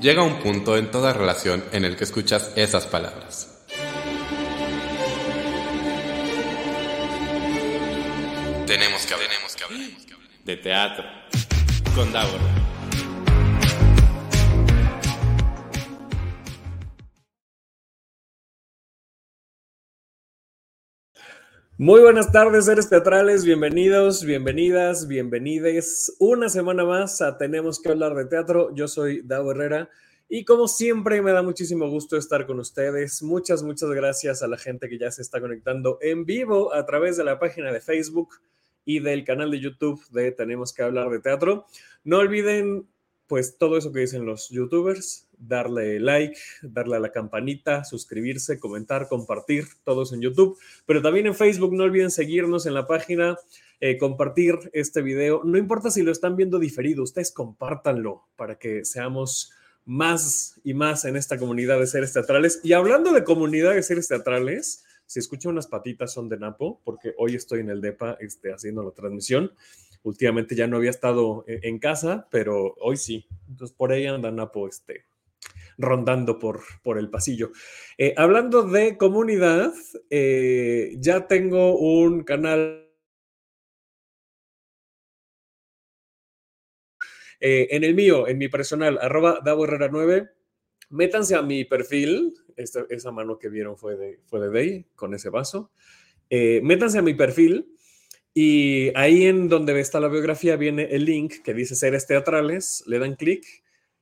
Llega un punto en toda relación en el que escuchas esas palabras. Tenemos que hablar. Tenemos que hablar. De teatro. Con Davor. Muy buenas tardes, seres teatrales, bienvenidos, bienvenidas, bienvenides. Una semana más a Tenemos que hablar de teatro. Yo soy Davo Herrera y como siempre me da muchísimo gusto estar con ustedes. Muchas, muchas gracias a la gente que ya se está conectando en vivo a través de la página de Facebook y del canal de YouTube de Tenemos que hablar de teatro. No olviden pues todo eso que dicen los youtubers, darle like, darle a la campanita, suscribirse, comentar, compartir, todos en YouTube, pero también en Facebook, no olviden seguirnos en la página, eh, compartir este video, no importa si lo están viendo diferido, ustedes compártanlo para que seamos más y más en esta comunidad de seres teatrales. Y hablando de comunidad de seres teatrales, si escuchan unas patitas son de Napo, porque hoy estoy en el DEPA este, haciendo la transmisión. Últimamente ya no había estado e-, en casa, pero hoy sí. Entonces por ahí anda Napo este, rondando por, por el pasillo. Eh, hablando de comunidad, eh, ya tengo un canal. Eh, en el mío, en mi personal, arroba Davo Herrera 9, métanse a mi perfil. Esta, esa mano que vieron fue de, fue de Day con ese vaso. métanse a mi perfil y ahí en donde está la biografía viene el link que dice seres teatrales, le dan clic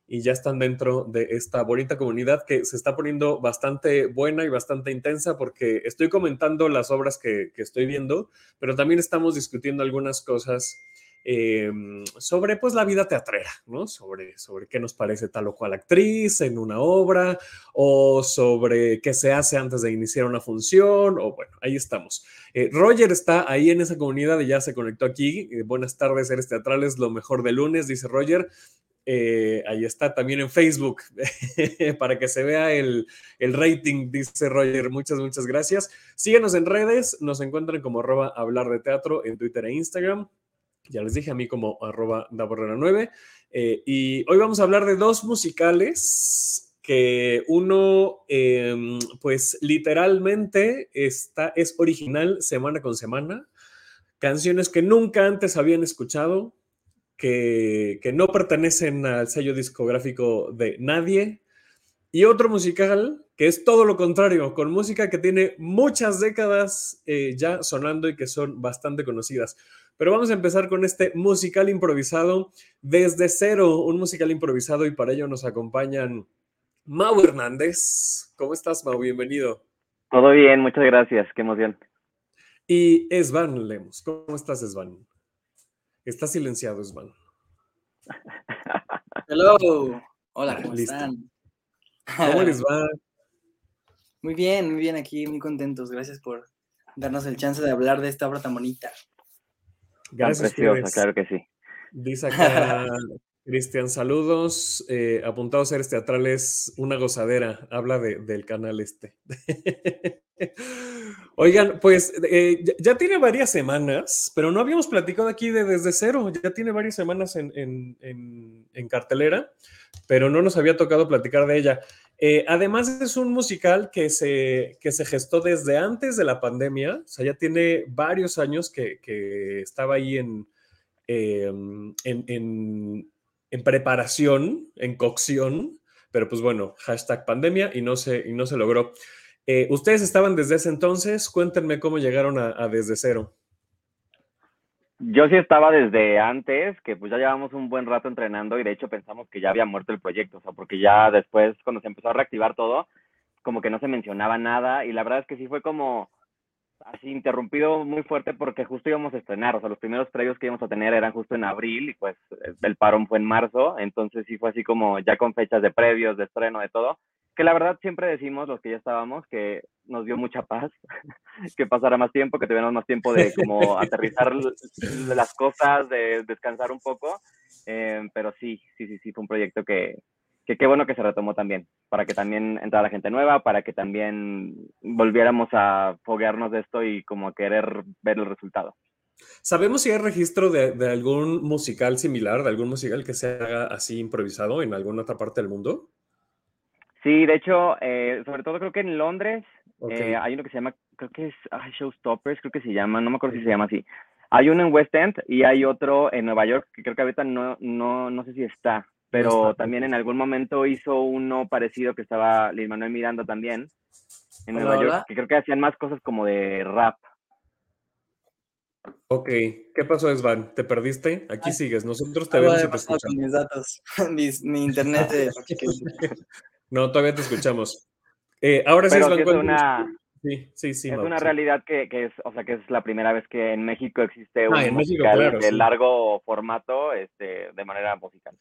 y ya están dentro de esta bonita comunidad que se está poniendo bastante buena y bastante intensa porque estoy comentando las obras que, estoy viendo, pero también estamos discutiendo algunas cosas eh, sobre pues la vida teatrera, ¿no? Sobre, sobre qué nos parece tal o cual actriz en una obra o sobre qué se hace antes de iniciar una función o bueno, ahí estamos. Eh, Roger está ahí en esa comunidad y ya se conectó aquí. Eh, buenas tardes, seres teatrales, lo mejor de lunes, dice Roger. ahí está también en Facebook para que se vea el, el, rating, dice Roger. Muchas, muchas gracias. Síguenos en redes, nos encuentran como arroba hablar de teatro en Twitter e Instagram. Ya les dije a mí como arroba 9. Eh, y hoy vamos a hablar de dos musicales que uno, em, pues literalmente está, es original semana con semana. Canciones que nunca antes habían escuchado, que, que no pertenecen al sello discográfico de nadie. Y otro musical que es todo lo contrario, con música que tiene muchas décadas eh, ya sonando y que son bastante conocidas. Pero vamos a empezar con este musical improvisado desde cero, un musical improvisado y para ello nos acompañan Mau Hernández. ¿Cómo estás, Mau? Bienvenido. Todo bien, muchas gracias, qué emoción. Y Esvan Lemos. ¿Cómo estás, Esvan? Está silenciado, Esvan. Hello. Hola, ¿cómo están? ¿Cómo les va? Muy bien, muy bien aquí, muy contentos. Gracias por darnos el chance de hablar de esta obra tan bonita. Gracias, preciosa, claro que sí. Dice acá Cristian, saludos. Eh, apuntados seres teatrales, una gozadera. Habla del canal este. Oigan, pues eh, ya, tiene varias semanas, pero no habíamos platicado aquí de desde cero. Ya tiene varias semanas en, en cartelera, pero no nos había tocado platicar de ella. Eh, además, es un musical que se, que se gestó desde antes de la pandemia, o sea, ya tiene varios años que, estaba ahí em, en, en, en, preparación, en cocción, pero pues bueno, hashtag pandemia y no se, y no se logró. Eh, Ustedes estaban desde ese entonces, cuéntenme cómo llegaron a desde cero. Yo sí estaba desde antes, que pues ya llevamos un buen rato entrenando y de hecho pensamos que ya había muerto el proyecto, o sea, porque ya después cuando se empezó a reactivar todo, como que no se mencionaba nada y la verdad es que sí fue como así interrumpido muy fuerte porque justo íbamos a estrenar, o sea, los primeros previos que íbamos a tener eran justo en abril y pues el parón fue en marzo, entonces sí fue así como ya con fechas de previos, de estreno, de todo, que la verdad siempre decimos los que ya estábamos que nos dio mucha paz, que pasara más tiempo, que tuviéramos más tiempo de como aterrizar las cosas, de descansar un poco, eh, pero sí, sí, sí, sí, fue un proyecto que, que qué bueno que se retomó también, para que también entrara gente nueva, para que también volviéramos a foguearnos de esto y como querer ver el resultado. ¿Sabemos si hay registro de, de, algún musical similar, de algún musical que se haga así improvisado en alguna otra parte del mundo? Sí, de hecho, eh, sobre todo creo que en Londres okay. eh, hay uno que se llama, creo que es ah, Showstoppers, creo que se llama, no me acuerdo si se llama así. Hay uno en West End y hay otro en Nueva York, que creo que ahorita no, no, no sé si está, pero también en algún momento hizo uno parecido que estaba Lin Manuel Miranda también en Nueva York, que creo que hacían más cosas como de rap. Ok, ¿qué pasó, Svan? ¿Te perdiste? Aquí Ay, sigues, nosotros te vemos y te escuchamos. Mis datos, mi, mi internet. De... no, todavía te escuchamos. Eh, ahora sí, Svan, sí es una, Sí, sí, sí. Es una sí. realidad que, que, es, o sea, que es la primera vez que en México existe un Ah, México, musical claro, de sí. largo formato, este, de manera musical.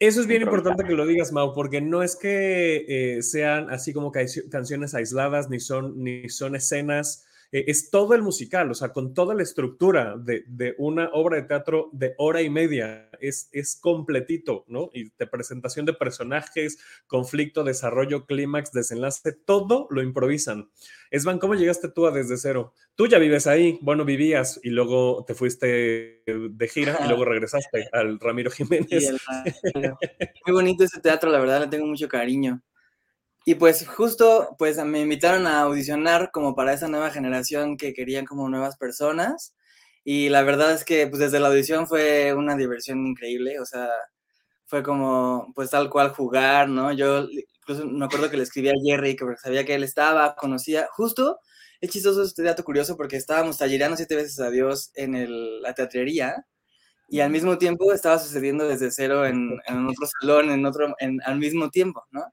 Eso es bien importante que lo digas, Mau, porque no es que eh, sean así como ca- canciones aisladas, ni son, ni son escenas, eh, es todo el musical, o sea, con toda la estructura de, de una obra de teatro de hora y media, es, es completito, ¿no? Y de presentación de personajes, conflicto, desarrollo, clímax, desenlace, todo lo improvisan. Esvan, ¿cómo llegaste tú a Desde Cero? Tú ya vives ahí, bueno, vivías y luego te fuiste de gira y luego regresaste al Ramiro Jiménez. Y el- Muy bonito ese teatro, la verdad, le tengo mucho cariño. Y pues justo, pues me invitaron a audicionar como para esa nueva generación que querían como nuevas personas. Y la verdad es que pues desde la audición fue una diversión increíble, o sea, fue como pues tal cual jugar, ¿no? Yo incluso me acuerdo que le escribí a Jerry, que sabía que él estaba, conocía, justo, es chistoso este dato curioso porque estábamos tallereando siete veces a Dios en el, la teatrería y al mismo tiempo estaba sucediendo desde cero en, en otro salón, en otro, en, al mismo tiempo, ¿no?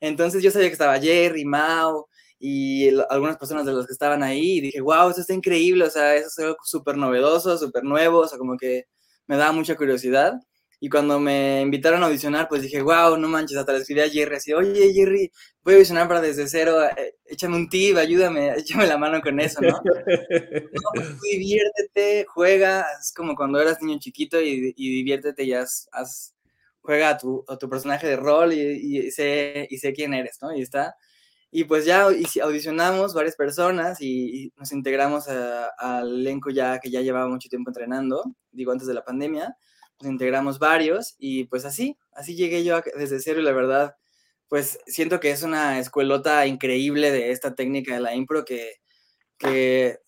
Entonces yo sabía que estaba Jerry, Mao y el, algunas personas de los que estaban ahí y dije, wow, esto está increíble, o sea, eso es algo súper novedoso, súper nuevo, o sea, como que me daba mucha curiosidad. Y cuando me invitaron a audicionar, pues dije, wow, no manches, hasta le escribí a Jerry así, oye Jerry, voy a audicionar para desde cero, eh, échame un tip, ayúdame, échame la mano con eso, ¿no? diviértete, juega, es como cuando eras niño chiquito y, y diviértete y haz, haz, juega a tu, a tu personaje de rol y, y, sé, y sé quién eres, ¿no? Y está. Y pues ya audicionamos varias personas y, y nos integramos al elenco ya que ya llevaba mucho tiempo entrenando, digo antes de la pandemia, nos integramos varios y pues así, así llegué yo a, desde cero y la verdad, pues siento que es una escuelota increíble de esta técnica de la impro que, que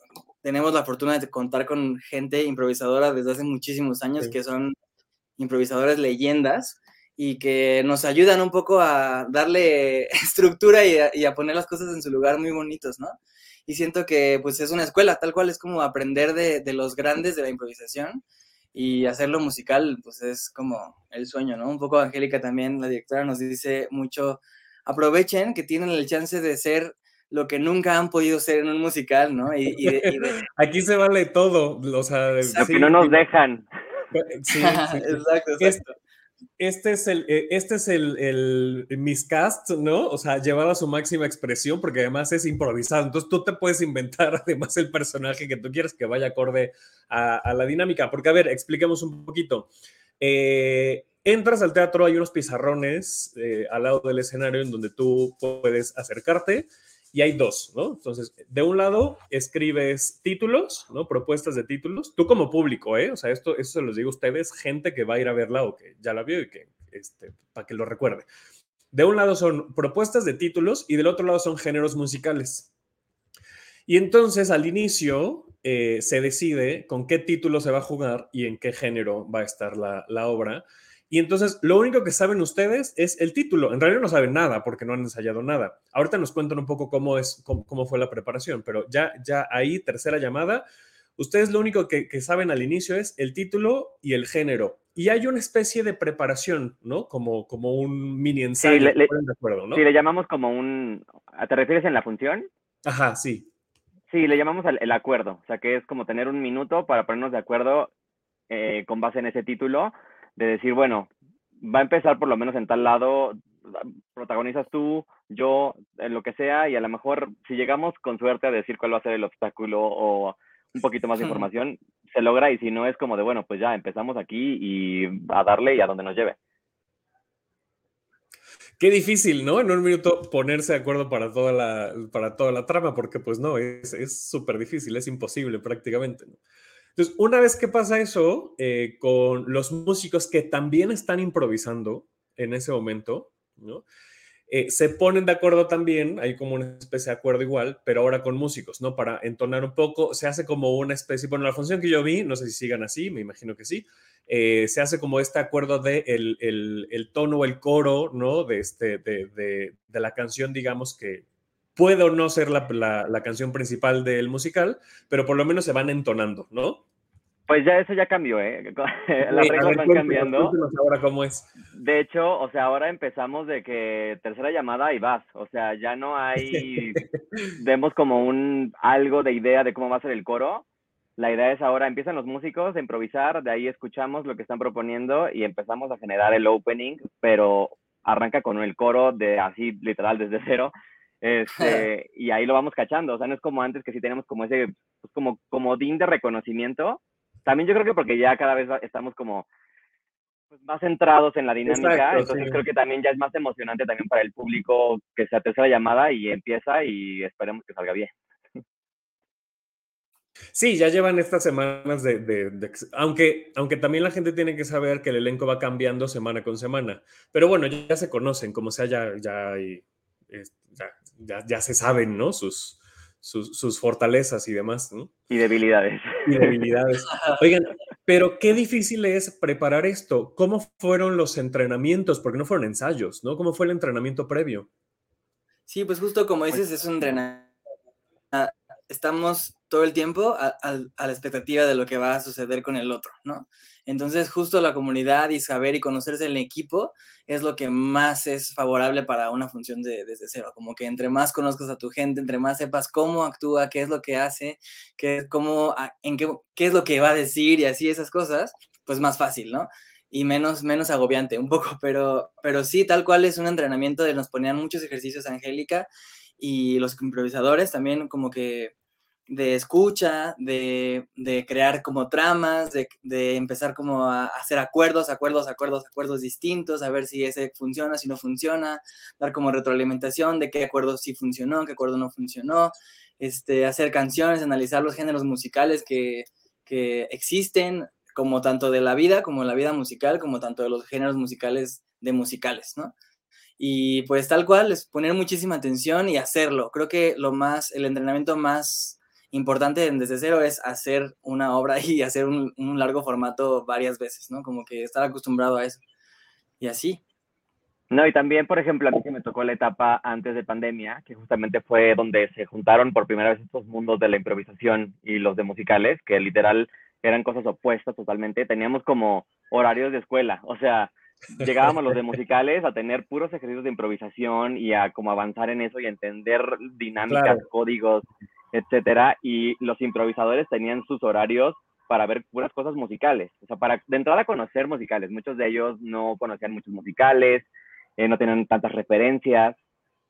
tenemos la fortuna de contar con gente improvisadora desde hace muchísimos años sí. que son improvisadores leyendas y que nos ayudan un poco a darle estructura y a, y a, poner las cosas en su lugar muy bonitos, ¿no? Y siento que pues es una escuela, tal cual es como aprender de, de los grandes de la improvisación y hacerlo musical, pues es como el sueño, ¿no? Un poco Angélica también, la directora, nos dice mucho, aprovechen que tienen el chance de ser lo que nunca han podido ser en un musical, ¿no? Y, y, de, y de... Aquí se vale todo, o sea... Lo sí, que no nos dejan. Sí, sí, exacto, exacto. Este es el, este es el, el miscast, ¿no? O sea, llevado a su máxima expresión, porque además es improvisado. Entonces tú te puedes inventar además el personaje que tú quieres que vaya acorde a, a la dinámica. Porque, a ver, expliquemos un poquito. Eh, entras al teatro, hay unos pizarrones eh, al lado del escenario en donde tú puedes acercarte y hay dos, ¿no? Entonces, de un lado escribes títulos, ¿no? Propuestas de títulos, tú como público, ¿eh? O sea, esto, eso se los digo a ustedes, gente que va a ir a verla o que ya la vio y que, este, para que lo recuerde. De un lado son propuestas de títulos y del otro lado son géneros musicales. Y entonces al inicio eh, se decide con qué título se va a jugar y en qué género va a estar la, la obra. Y entonces lo único que saben ustedes es el título. En realidad no saben nada porque no han ensayado nada. Ahorita nos cuentan un poco cómo, es, cómo, cómo fue la preparación, pero ya, ya ahí, tercera llamada, ustedes lo único que, que, saben al inicio es el título y el género. Y hay una especie de preparación, ¿no? Como, como un mini ensayo. Sí, le, le, de acuerdo, ¿no? sí, le llamamos como un... ¿Te refieres en la función? Ajá, sí. Sí, le llamamos el, el acuerdo. O sea, que es como tener un minuto para ponernos de acuerdo eh, con base en ese título de decir, bueno, va a empezar por lo menos en tal lado, protagonizas tú, yo, en lo que sea, y a lo mejor si llegamos con suerte a decir cuál va a ser el obstáculo o un poquito más de información, se logra y si no es como de, bueno, pues ya empezamos aquí y a darle y a donde nos lleve. Qué difícil, ¿no? En un minuto ponerse de acuerdo para toda la, para toda la trama, porque pues no, es súper difícil, es imposible prácticamente. ¿no? Entonces, una vez que pasa eso, eh, con los músicos que también están improvisando en ese momento, ¿no? Eh, se ponen de acuerdo también, hay como una especie de acuerdo igual, pero ahora con músicos, ¿no? Para entonar un poco, se hace como una especie, bueno, la función que yo vi, no sé si sigan así, me imagino que sí, eh, se hace como este acuerdo de el, el, tono o el coro, ¿no? De, este, de, de, de, la canción, digamos, que puede o no ser la, la, la canción principal del musical, pero por lo menos se van entonando, ¿no? Pues ya eso ya cambió, ¿eh? Las reglas van cambiando. Ahora cómo es. De hecho, o sea, ahora empezamos de que tercera llamada y vas. O sea, ya no hay, vemos como un algo de idea de cómo va a ser el coro. La idea es ahora empiezan los músicos a improvisar, de ahí escuchamos lo que están proponiendo y empezamos a generar el opening, pero arranca con el coro de así literal desde cero. Este, y ahí lo vamos cachando, o sea, no es como antes que sí tenemos como ese, pues como comodín de reconocimiento, también yo creo que porque ya cada vez estamos como pues, más centrados en la dinámica, entonces creo que también ya es más emocionante también para el público que se tercera llamada y empieza y esperemos que salga bien. Sí, ya llevan estas semanas de, de, aunque, aunque también la gente tiene que saber que el elenco va cambiando semana con semana, pero bueno, ya, se conocen, como sea, ya, ya, ya, ya se saben, ¿no? Sus, sus, fortalezas y demás, ¿no? Y debilidades. Y debilidades. Oigan, pero qué difícil es preparar esto. ¿Cómo fueron los entrenamientos? Porque no fueron ensayos, ¿no? ¿Cómo fue el entrenamiento previo? Sí, pues justo como dices, es un entrenamiento. Estamos todo el tiempo a, a, la expectativa de lo que va a suceder con el otro, ¿no? Entonces, justo la comunidad y saber y conocerse el equipo es lo que más es favorable para una función de, desde cero. Como que entre más conozcas a tu gente, entre más sepas cómo actúa, qué es lo que hace, qué, cómo, en qué, qué es lo que va a decir y así esas cosas, pues más fácil, ¿no? y menos, menos agobiante un poco, pero, pero sí, tal cual es un entrenamiento de nos ponían muchos ejercicios Angélica y los improvisadores también como que de escucha, de, crear como tramas, de, empezar como a hacer acuerdos, acuerdos, acuerdos, acuerdos distintos, a ver si ese funciona, si no funciona, dar como retroalimentación de qué acuerdo sí funcionó, qué acuerdo no funcionó, este, hacer canciones, analizar los géneros musicales que, que existen, como tanto de la vida, como la vida musical, como tanto de los géneros musicales de musicales, ¿no? Y pues tal cual, es poner muchísima atención y hacerlo. Creo que lo más, el entrenamiento más importante desde cero es hacer una obra y hacer un, largo formato varias veces, ¿no? Como que estar acostumbrado a eso. Y así. No, y también, por ejemplo, a mí que me tocó la etapa antes de pandemia, que justamente fue donde se juntaron por primera vez estos mundos de la improvisación y los de musicales, que literal eran cosas opuestas totalmente. Teníamos como horarios de escuela, o sea, llegábamos los de musicales a tener puros ejercicios de improvisación y a como avanzar en eso y entender dinámicas, códigos, etcétera, y los improvisadores tenían sus horarios para ver puras cosas musicales, o sea, para de entrada conocer musicales, muchos de ellos no conocían muchos musicales, eh, no tenían tantas referencias,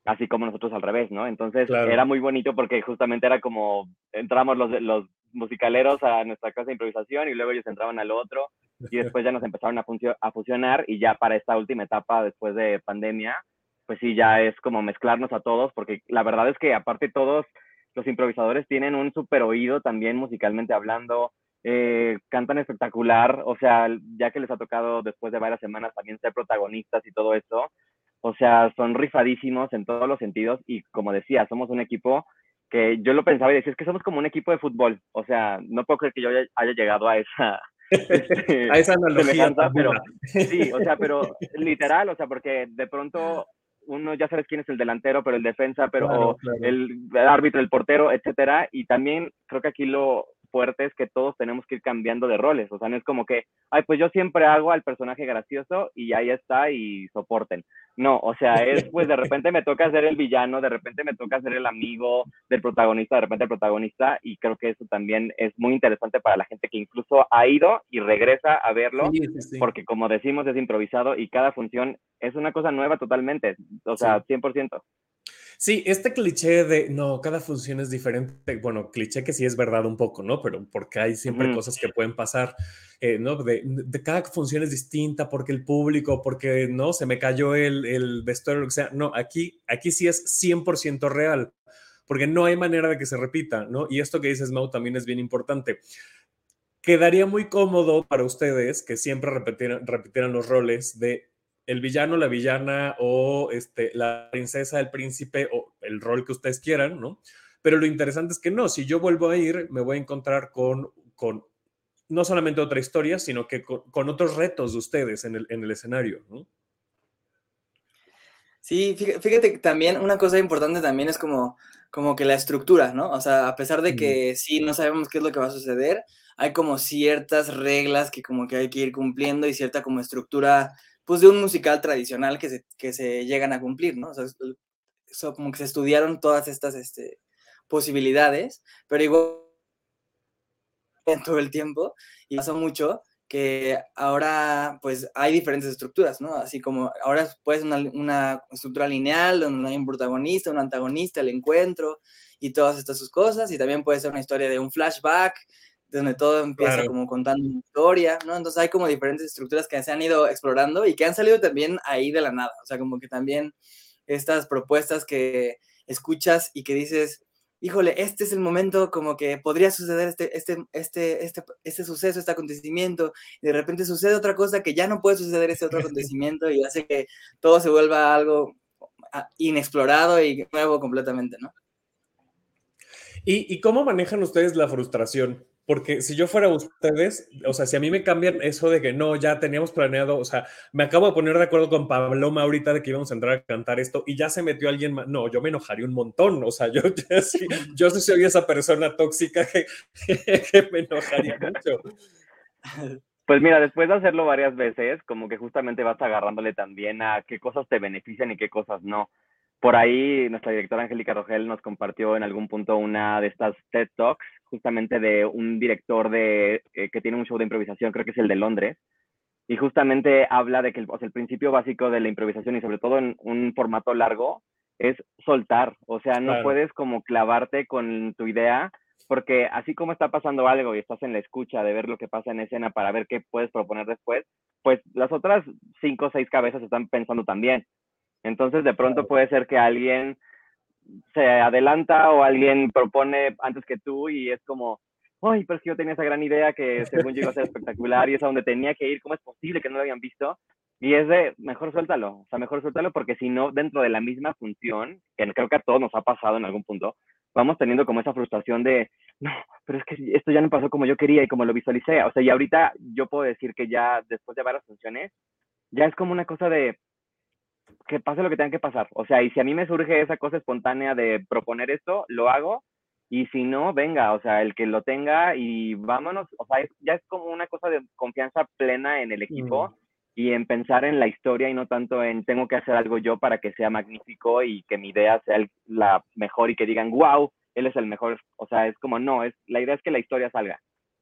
así como nosotros al revés, ¿no? Entonces era muy bonito porque justamente era como entramos los, los musicaleros a nuestra clase de improvisación y luego ellos entraban al otro y después ya nos empezaron a, a fusionar y ya para esta última etapa después de pandemia, pues sí, ya es como mezclarnos a todos porque la verdad es que aparte todos los improvisadores tienen un super oído también musicalmente hablando, eh, cantan espectacular, o sea, ya que les ha tocado después de varias semanas también ser protagonistas y todo eso, o sea, son rifadísimos en todos los sentidos y como decía, somos un equipo que yo lo pensaba y decía, es que somos como un equipo de fútbol, o sea, no puedo creer que yo haya, llegado a esa... Este, a esa analogía. Pero, sí, o sea, pero literal, o sea, porque de pronto uno ya sabes quién es el delantero, pero el defensa, pero El, el, árbitro, el portero, etcétera. Y también creo que aquí lo, fuerte es que todos tenemos que ir cambiando de roles. O sea, no es como que, ay, pues yo siempre hago al personaje gracioso y ahí está y soporten. No, o sea, es pues de repente me toca ser el villano, de repente me toca ser el amigo del protagonista, de repente el protagonista y creo que eso también es muy interesante para la gente que incluso ha ido y regresa a verlo, porque como decimos es improvisado y cada función es una cosa nueva totalmente, o sea, 100%. Sí, este cliché de, no, cada función es diferente, bueno, cliché que sí es verdad un poco, ¿no? Pero porque hay siempre cosas que pueden pasar, eh, ¿no? De, de, cada función es distinta porque el público, porque, ¿no? Se me cayó el, el vestuario, lo que sea. No, aquí, aquí sí es 100% real, porque no hay manera de que se repita, ¿no? Y esto que dices, Mau, también es bien importante quedaría muy cómodo para ustedes que siempre repitieran, repitieran los roles de el villano, la villana o este, la princesa, el príncipe o el rol que ustedes quieran, ¿no? Pero lo interesante es que no, si yo vuelvo a ir, me voy a encontrar con, con no solamente otra historia, sino que con, otros retos de ustedes en el, en el escenario, ¿no? Sí, fíjate que también una cosa importante también es como, como que la estructura, ¿no? O sea, a pesar de que sí no sabemos qué es lo que va a suceder, hay como ciertas reglas que como que hay que ir cumpliendo y cierta como estructura, pues de un musical tradicional que se, que se llegan a cumplir, ¿no? O sea, como que se estudiaron todas estas este, posibilidades, pero igual en todo el tiempo y pasó mucho que ahora pues hay diferentes estructuras, ¿no? Así como ahora puede ser una, una, estructura lineal donde hay un protagonista, un antagonista, el encuentro y todas estas sus cosas y también puede ser una historia de un flashback donde todo empieza como contando una historia, ¿no? Entonces hay como diferentes estructuras que se han ido explorando y que han salido también ahí de la nada, o sea, como que también estas propuestas que escuchas y que dices, híjole, este es el momento como que podría suceder este, este, este, este, este suceso, este acontecimiento, y de repente sucede otra cosa que ya no puede suceder ese otro acontecimiento y hace que todo se vuelva algo ah, inexplorado y nuevo completamente, ¿no? ¿Y, ¿Y, cómo manejan ustedes la frustración? Porque si yo fuera ustedes, o sea, si a mí me cambian eso de que no, ya teníamos planeado, o sea, me acabo de poner de acuerdo con Pablo ahorita de que íbamos a entrar a cantar esto y ya se metió alguien más, no, yo me enojaría un montón, o sea, yo, yo, sí, yo sí soy esa persona tóxica que, que me enojaría mucho. Pues mira, después de hacerlo varias veces, como que justamente vas agarrándole también a qué cosas te benefician y qué cosas no. Por ahí nuestra directora Angélica Rogel nos compartió en algún punto una de estas TED Talks, justamente de un director de, eh, que tiene un show de improvisación, creo que es el de Londres, y justamente habla de que el, el principio básico de la improvisación y sobre todo en un formato largo es soltar, o sea, no puedes como clavarte con tu idea, porque así como está pasando algo y estás en la escucha de ver lo que pasa en escena para ver qué puedes proponer después, pues las otras cinco o seis cabezas están pensando también. Entonces, de pronto puede ser que alguien se adelanta o alguien propone antes que tú y es como, ay, pero es que yo tenía esa gran idea que según yo iba a ser espectacular y es a donde tenía que ir, ¿cómo es posible que no lo habían visto? Y es de, mejor suéltalo, o sea, mejor suéltalo porque si no, dentro de la misma función, que creo que a todos nos ha pasado en algún punto, vamos teniendo como esa frustración de, no, pero es que esto ya no pasó como yo quería y como lo visualicé. O sea, y ahorita yo puedo decir que ya después de varias funciones, ya es como una cosa de, que pase lo que tenga que pasar. O sea, y si a mí me surge esa cosa espontánea de proponer esto, lo hago. Y si no, venga, o sea, el que lo tenga y vámonos. O sea, ya es como una cosa de confianza plena en el equipo mm. y en pensar en la historia y no tanto en tengo que hacer algo yo para que sea magnífico y que mi idea sea la mejor y que digan, wow, él es el mejor. O sea, es como, no, es, la idea es que la historia salga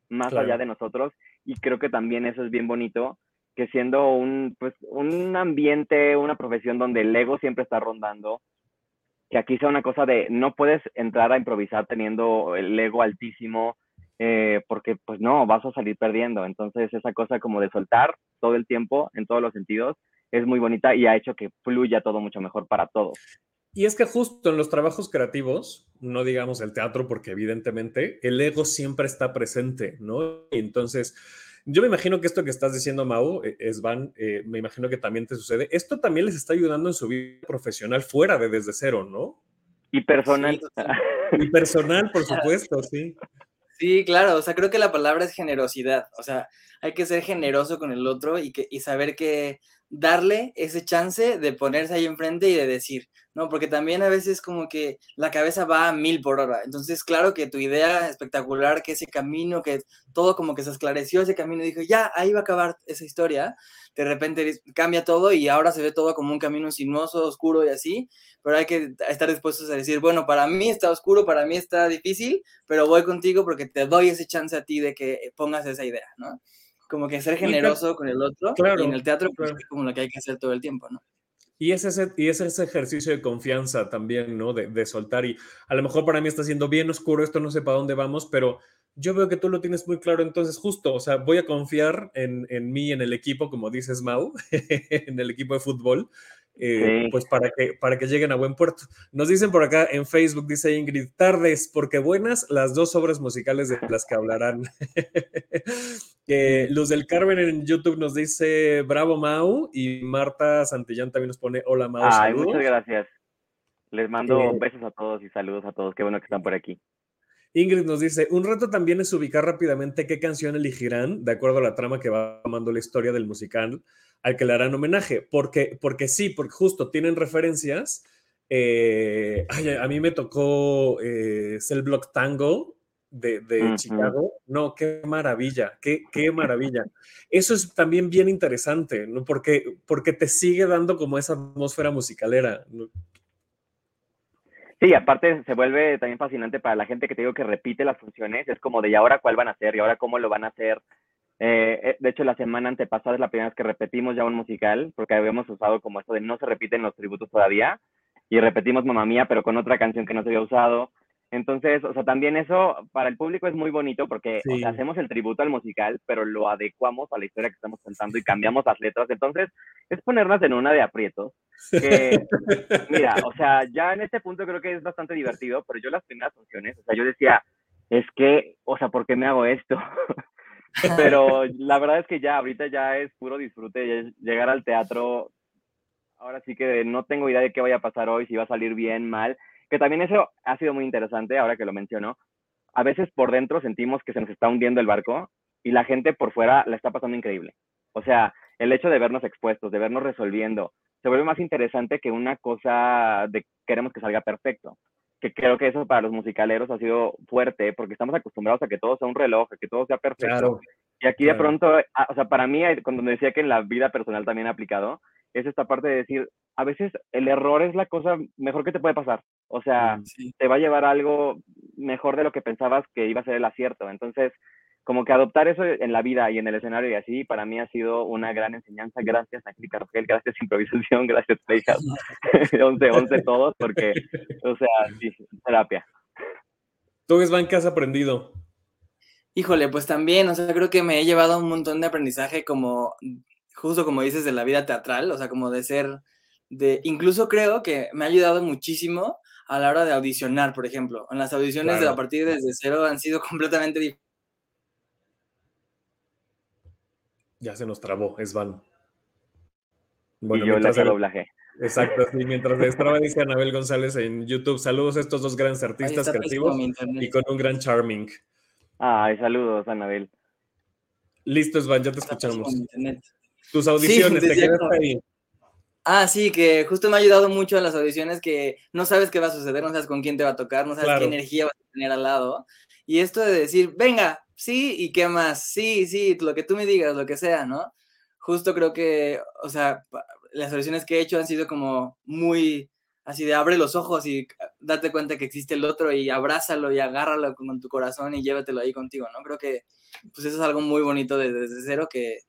más allá de nosotros. Y creo que también eso es bien bonito que siendo un, pues, un ambiente, una profesión donde el ego siempre está rondando, que aquí sea una cosa de no puedes entrar a improvisar teniendo el ego altísimo, eh, porque pues no, vas a salir perdiendo. Entonces esa cosa como de soltar todo el tiempo, en todos los sentidos, es muy bonita y ha hecho que fluya todo mucho mejor para todos. Y es que justo en los trabajos creativos, no digamos el teatro, porque evidentemente el ego siempre está presente, ¿no? Entonces, yo me imagino que esto que estás diciendo, Mau, e, es Van, eh, me imagino que también te sucede. Esto también les está ayudando en su vida profesional fuera de desde cero, ¿no? Y personal. y personal, por supuesto, sí. Sí, claro, o sea, creo que la palabra es generosidad, o sea, hay que ser generoso con el otro y, que, y saber que darle ese chance de ponerse ahí enfrente y de decir, ¿no? Porque también a veces como que la cabeza va a mil por hora. Entonces, claro que tu idea espectacular, que ese camino, que todo como que se esclareció ese camino, dijo, ya, ahí va a acabar esa historia. De repente cambia todo y ahora se ve todo como un camino sinuoso, oscuro y así, pero hay que estar dispuestos a decir, bueno, para mí está oscuro, para mí está difícil, pero voy contigo porque te doy ese chance a ti de que pongas esa idea, ¿no? Como que ser generoso con el otro. y en el teatro pues, es como lo que hay que hacer todo el tiempo, ¿no? Y es, ese, y es ese ejercicio de confianza también, ¿no? De, de, soltar. Y a lo mejor para mí está siendo bien oscuro, esto no sé para dónde vamos, pero yo veo que tú lo tienes muy claro, entonces justo, o sea, voy a confiar en, en mí, en el equipo, como dices Mau, en el equipo de fútbol, eh, pues para que, para que lleguen a buen puerto. Nos dicen por acá en Facebook, dice Ingrid, tardes, porque buenas las dos obras musicales de las que hablarán. Que Luz del Carmen en YouTube nos dice bravo Mau y Marta Santillán también nos pone hola Mau. Ay, saludos". muchas gracias. Les mando Eh, besos a todos y saludos a todos. Qué bueno que están por aquí. Ingrid nos dice, un reto también es ubicar rápidamente qué canción elegirán de acuerdo a la trama que va tomando la historia del musical al que le harán homenaje, porque, porque sí, porque justo tienen referencias. Eh, ay, a mí me tocó eh, Cell Block Tango de, de. Chicago. No, qué maravilla, qué, qué maravilla. Eso es también bien interesante, ¿no? Porque, porque te sigue dando como esa atmósfera musicalera. ¿no? Sí, aparte se vuelve también fascinante para la gente que te digo que repite las funciones. Es como de, ¿y ahora cuál van a hacer? ¿Y ahora cómo lo van a hacer? Eh, eh, de hecho, la semana antepasada es la primera vez que repetimos ya un musical, porque habíamos usado como esto de no se repiten los tributos todavía, y repetimos Mamá Mía, pero con otra canción que no se había usado. Entonces, o sea, también eso para el público es muy bonito porque o Sí. sea, hacemos el tributo al musical, pero lo adecuamos a la historia que estamos contando y cambiamos las letras. Entonces, es ponernos en una de aprietos. Que, mira, o sea, ya en este punto creo que es bastante divertido, pero yo las primeras funciones, o sea, yo decía, es que, o sea, ¿por qué me hago esto? pero la verdad es que ya, ahorita ya es puro disfrute, llegar al teatro, ahora sí que no tengo idea de qué vaya a pasar hoy, si va a salir bien, mal, que también eso ha sido muy interesante, ahora que lo menciono. A veces por dentro sentimos que se nos está hundiendo el barco y la gente por fuera la está pasando increíble. O sea, el hecho de vernos expuestos, de vernos resolviendo, se vuelve más interesante que una cosa de queremos que salga perfecto. Que creo que eso para los musicaleros ha sido fuerte porque estamos acostumbrados a que todo sea un reloj, a que todo sea perfecto. Claro. Y aquí de pronto, ah, o sea, para mí, cuando me decía que en la vida personal también ha aplicado, es esta parte de decir, a veces el error es la cosa mejor que te puede pasar. O sea, Mm. Sí. te va a llevar a algo mejor de lo que pensabas que iba a ser el acierto. Entonces, como que adoptar eso en la vida y en el escenario y así, para mí ha sido una gran enseñanza. Gracias, Angélica Rogel, gracias Improvisación, gracias Playhouse, 11, 11 todos, porque, o sea, sí, terapia. ¿Tú, Esban, qué has aprendido? Híjole, pues también, o sea, creo que me he llevado un montón de aprendizaje como, justo como dices, de la vida teatral, o sea, como de ser, de, incluso creo que me ha ayudado muchísimo a la hora de audicionar, por ejemplo. En las audiciones de a partir desde cero han sido completamente diferentes. Ya se nos trabó, Esban. y yo le mientras el- doblaje. Exacto, sí, mientras destraba, dice Anabel González en YouTube. Saludos a estos dos grandes artistas creativos y con un gran charming. Ay, saludos, Anabel. Listo, Esban, ya te Está escuchamos. Tus audiciones, te quedaste ahí. Ah, sí, que justo me ha ayudado mucho a las audiciones que no sabes qué va a suceder, no sabes con quién te va a tocar, no sabes Claro. qué energía vas a tener al lado. Y esto de decir, venga, sí, ¿y qué más? Sí, sí, lo que tú me digas, lo que sea, ¿no? Justo creo que, o sea, las audiciones que he hecho han sido como muy así de abre los ojos y date cuenta que existe el otro y abrázalo y agárralo con tu corazón y llévatelo ahí contigo, ¿no? Creo que pues eso es algo muy bonito de- desde cero que,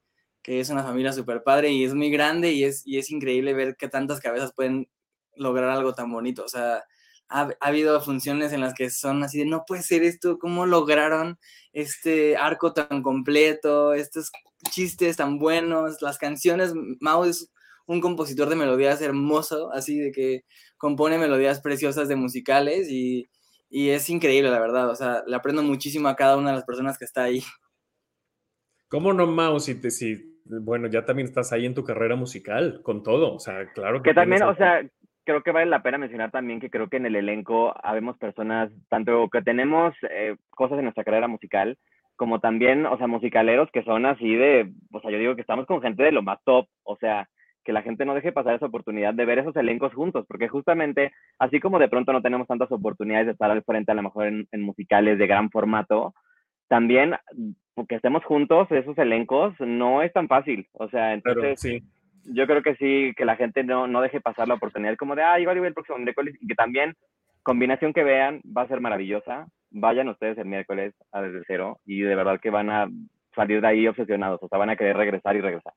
que es una familia súper padre y es muy grande y es, y es increíble ver que tantas cabezas pueden lograr algo tan bonito. O sea, ha, ha habido funciones en las que son así de, no puede ser esto, ¿cómo lograron este arco tan completo, estos chistes tan buenos, las canciones? Mao es un compositor de melodías hermoso, así de que compone melodías preciosas de musicales y, y es increíble, la verdad. O sea, le aprendo muchísimo a cada una de las personas que está ahí. ¿Cómo no, Mao? Si te, si, bueno, ya también estás ahí en tu carrera musical, con todo. O sea, claro que. Que también, o sea, creo que vale la pena mencionar también que creo que en el elenco habemos personas, tanto que tenemos eh, cosas en nuestra carrera musical, como también, o sea, musicaleros que son así de, o sea, yo digo que estamos con gente de lo más top, o sea, que la gente no deje pasar esa oportunidad de ver esos elencos juntos, porque justamente, así como de pronto no tenemos tantas oportunidades de estar al frente a lo mejor en, en musicales de gran formato, también que estemos juntos, esos elencos, no es tan fácil, o sea, Pero entonces sí. yo creo que sí, que la gente no, no deje pasar la oportunidad como de, ah, igual voy el próximo miércoles, y que también combinación que vean va a ser maravillosa. Vayan ustedes el miércoles a desde cero y de verdad que van a salir de ahí obsesionados, o sea, van a querer regresar y regresar.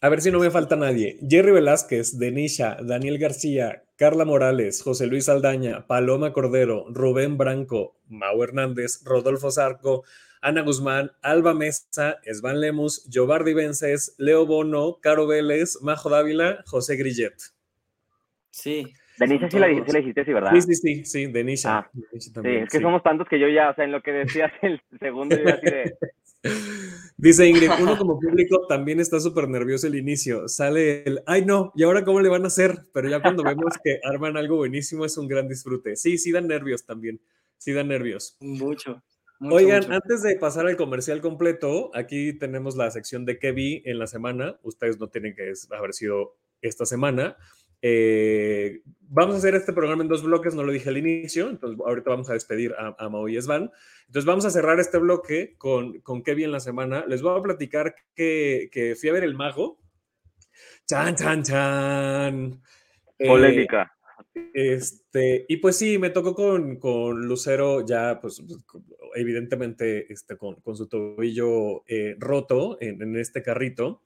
A ver si no me falta nadie. Jerry Velázquez, Denisha, Daniel García, Carla Morales, José Luis Aldaña, Paloma Cordero, Rubén Branco, Mau Hernández, Rodolfo Zarco, Ana Guzmán, Alba Mesa, Esvan Lemus, Jovardi Vences, Leo Bono, Caro Vélez, Majo Dávila, José Grillet. Sí. Denise, Son sí la, sí la dijiste, sí, ¿verdad? Sí, sí, sí, sí, Denisha. Ah, Denisha Sí, también, es que sí. somos tantos que yo ya, o sea, en lo que decías el segundo, yo así de, Dice Ingrid, uno como público también está súper nervioso el inicio. Sale el, ay no, ¿y ahora cómo le van a hacer? Pero ya cuando vemos que arman algo buenísimo es un gran disfrute. Sí, sí dan nervios también, sí dan nervios. Mucho. Oigan, antes de pasar al comercial completo, aquí tenemos la sección de qué vi en la semana. Ustedes no tienen que haber sido esta semana. Eh, vamos a hacer este programa en dos bloques, no lo dije al inicio, entonces ahorita vamos a despedir a, a Mau y Svan. Entonces vamos a cerrar este bloque con, con qué vi en la semana. Les voy a platicar que, que fui a ver El Mago. Chan, chan, chan. Eh, Polémica. Este, y pues sí, me tocó con, con Lucero ya, pues evidentemente este, con, con su tobillo eh, roto en, en este carrito.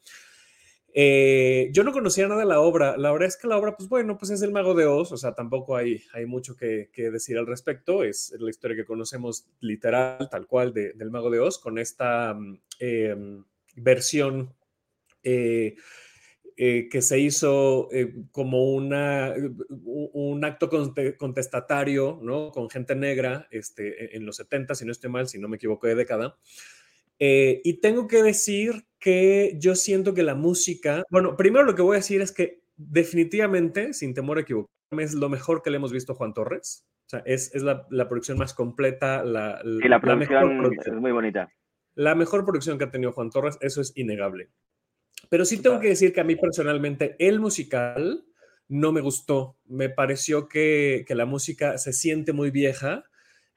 Eh, yo no conocía nada de la obra. La verdad es que la obra, pues bueno, pues es el Mago de Oz, o sea, tampoco hay, hay mucho que, que decir al respecto. Es la historia que conocemos literal, tal cual, de, del Mago de Oz, con esta eh, versión eh, eh, que se hizo eh, como una, un acto contestatario, ¿no? Con gente negra este, en los 70, si no estoy mal, si no me equivoco de década. Eh, y tengo que decir que yo siento que la música, bueno, primero lo que voy a decir es que definitivamente, sin temor a equivocarme, es lo mejor que le hemos visto a Juan Torres. O sea, es, es la, la, producción más completa, la, y la, producción, la producción, es muy bonita. La mejor producción que ha tenido Juan Torres, eso es innegable. Pero sí tengo que decir que a mí personalmente el musical no me gustó. Me pareció que, que la música se siente muy vieja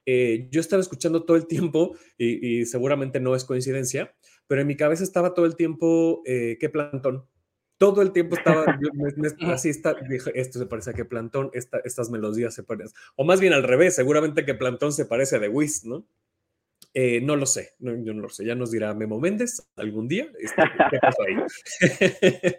eh, yo estaba escuchando todo el tiempo, y, y, seguramente no es coincidencia, pero en mi cabeza estaba todo el tiempo, eh, ¿qué plantón? Todo el tiempo estaba, yo, me, me, así está, dije, esto se parece a qué plantón, esta, estas melodías se parecen, o más bien al revés, seguramente que plantón se parece a The Wiz, ¿no? Eh, no lo sé, no, yo no lo sé, ya nos dirá Memo Méndez algún día. Este, ¿Qué pasó ahí?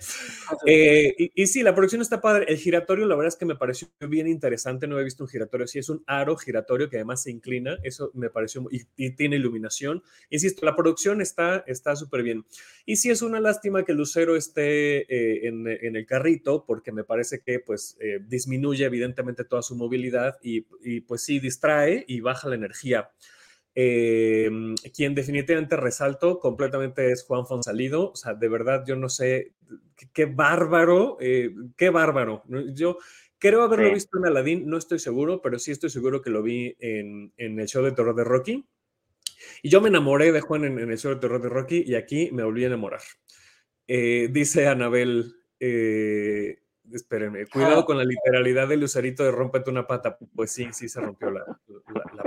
eh, y, y, sí, la producción está padre. El giratorio, la verdad es que me pareció bien interesante. No he visto un giratorio así. Es un aro giratorio que además se inclina. Eso me pareció. Y, y tiene iluminación. Insisto, la producción está súper bien. Y sí es una lástima que Lucero esté eh, en, en, el carrito, porque me parece que pues disminuye evidentemente toda su movilidad y, y pues sí distrae y baja la energía. Eh, quien definitivamente resalto completamente es Juan Fonsalido. O sea, de verdad, yo no sé qué, qué bárbaro, eh, qué bárbaro. Yo creo haberlo sí. visto en Aladdin, no estoy seguro, pero sí estoy seguro que lo vi en, en el show de terror de Rocky. Y yo me enamoré de Juan en, en, el show de terror de Rocky y aquí me volví a enamorar. Eh, dice Anabel, eh, espérenme, cuidado con la literalidad del Lucerito de rompete una pata. Pues sí, sí se rompió la, la, la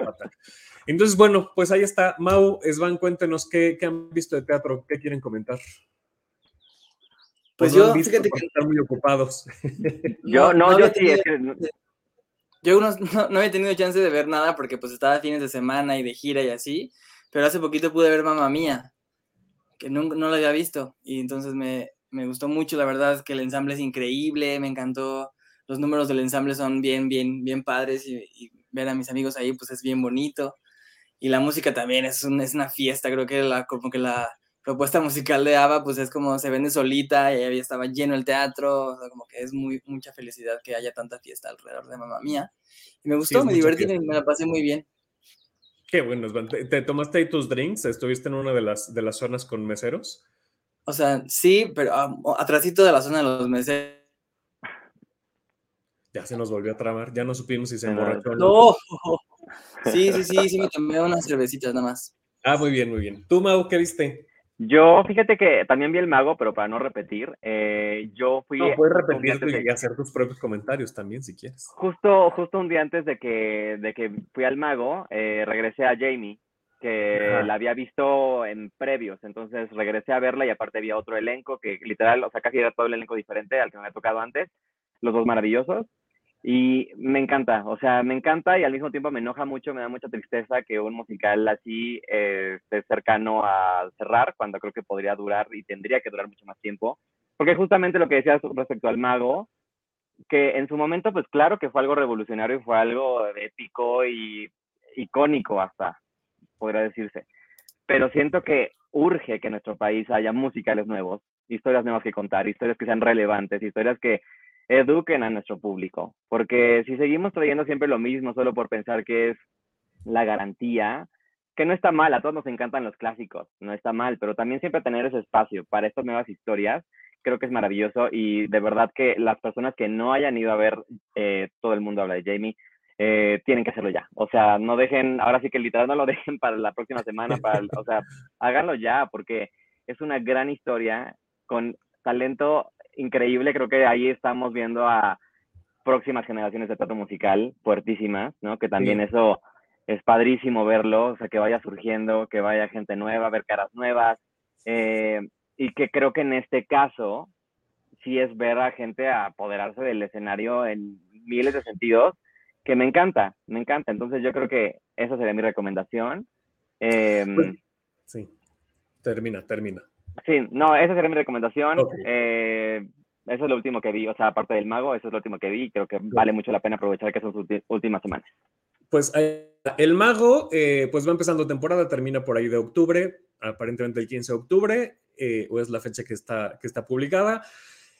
Entonces, bueno, pues ahí está. Mau, Esvan, cuéntenos qué, qué, han visto de teatro, qué quieren comentar. Pues, pues yo, fíjate que están muy ocupados. Yo no, no yo sí. Es que... Yo unos, no, no, había tenido chance de ver nada porque pues estaba fines de semana y de gira y así, pero hace poquito pude ver Mamá Mía, que no, no lo había visto y entonces me, me gustó mucho, la verdad es que el ensamble es increíble, me encantó, los números del ensamble son bien, bien, bien padres y, y ver a mis amigos ahí pues es bien bonito y la música también es, un, es una fiesta, creo que la, como que la propuesta musical de ABBA pues es como se vende solita y ahí estaba lleno el teatro, o sea, como que es muy, mucha felicidad que haya tanta fiesta alrededor de Mamá Mía. Y me gustó, sí, me divertí, y me la pasé muy bien. Qué bueno, ¿Te, ¿te, tomaste ahí tus drinks? ¿Estuviste en una de las, de las zonas con meseros? O sea, sí, pero um, atrásito de la zona de los meseros. Ya se nos volvió a tramar, ya no supimos si se emborrachó no. no. Sí, sí, sí, sí, me tomé unas cervecitas nada más. Ah, muy bien, muy bien. ¿Tú, Mau, qué viste? Yo, fíjate que también vi el mago, pero para no repetir, eh, yo fui... No, puedes repetir y de... hacer tus propios comentarios también, si quieres. Justo, justo un día antes de que, de que fui al mago, eh, regresé a Jamie, que Ajá. la había visto en previos, entonces regresé a verla y aparte había otro elenco que literal, o sea, casi era todo el elenco diferente al que me había tocado antes, los dos maravillosos, y me encanta, o sea, me encanta y al mismo tiempo me enoja mucho, me da mucha tristeza que un musical así eh, esté cercano a cerrar, cuando creo que podría durar y tendría que durar mucho más tiempo. Porque justamente lo que decías respecto al mago, que en su momento, pues claro que fue algo revolucionario y fue algo épico y icónico hasta, podría decirse. Pero siento que urge que en nuestro país haya musicales nuevos, historias nuevas que contar, historias que sean relevantes, historias que eduquen a nuestro público, porque si seguimos trayendo siempre lo mismo solo por pensar que es la garantía, que no está mal, a todos nos encantan los clásicos, no está mal, pero también siempre tener ese espacio para estas nuevas historias, creo que es maravilloso y de verdad que las personas que no hayan ido a ver eh, Todo el mundo habla de Jamie, eh, tienen que hacerlo ya. O sea, no dejen, ahora sí que literal no lo dejen para la próxima semana, para, o sea, háganlo ya, porque es una gran historia con talento increíble. Creo que ahí estamos viendo a próximas generaciones de teatro musical fuertísimas, ¿no? Que también eso es padrísimo verlo, o sea, que vaya surgiendo, que vaya gente nueva, ver caras nuevas, eh, y que creo que en este caso sí es ver a gente apoderarse del escenario en miles de sentidos, que me encanta, me encanta. Entonces yo creo que esa sería mi recomendación. Em, pues, sí, termina, termina. Sí, no, esa sería mi recomendación. Eh, eso es lo último que vi, o sea, aparte del mago, eso es lo último que vi y creo que vale mucho la pena aprovechar que son sus últimas semanas. Pues eh, el mago, eh, pues va empezando temporada, termina por ahí de octubre, aparentemente el 15 de octubre, eh, o es la fecha que está, que está publicada.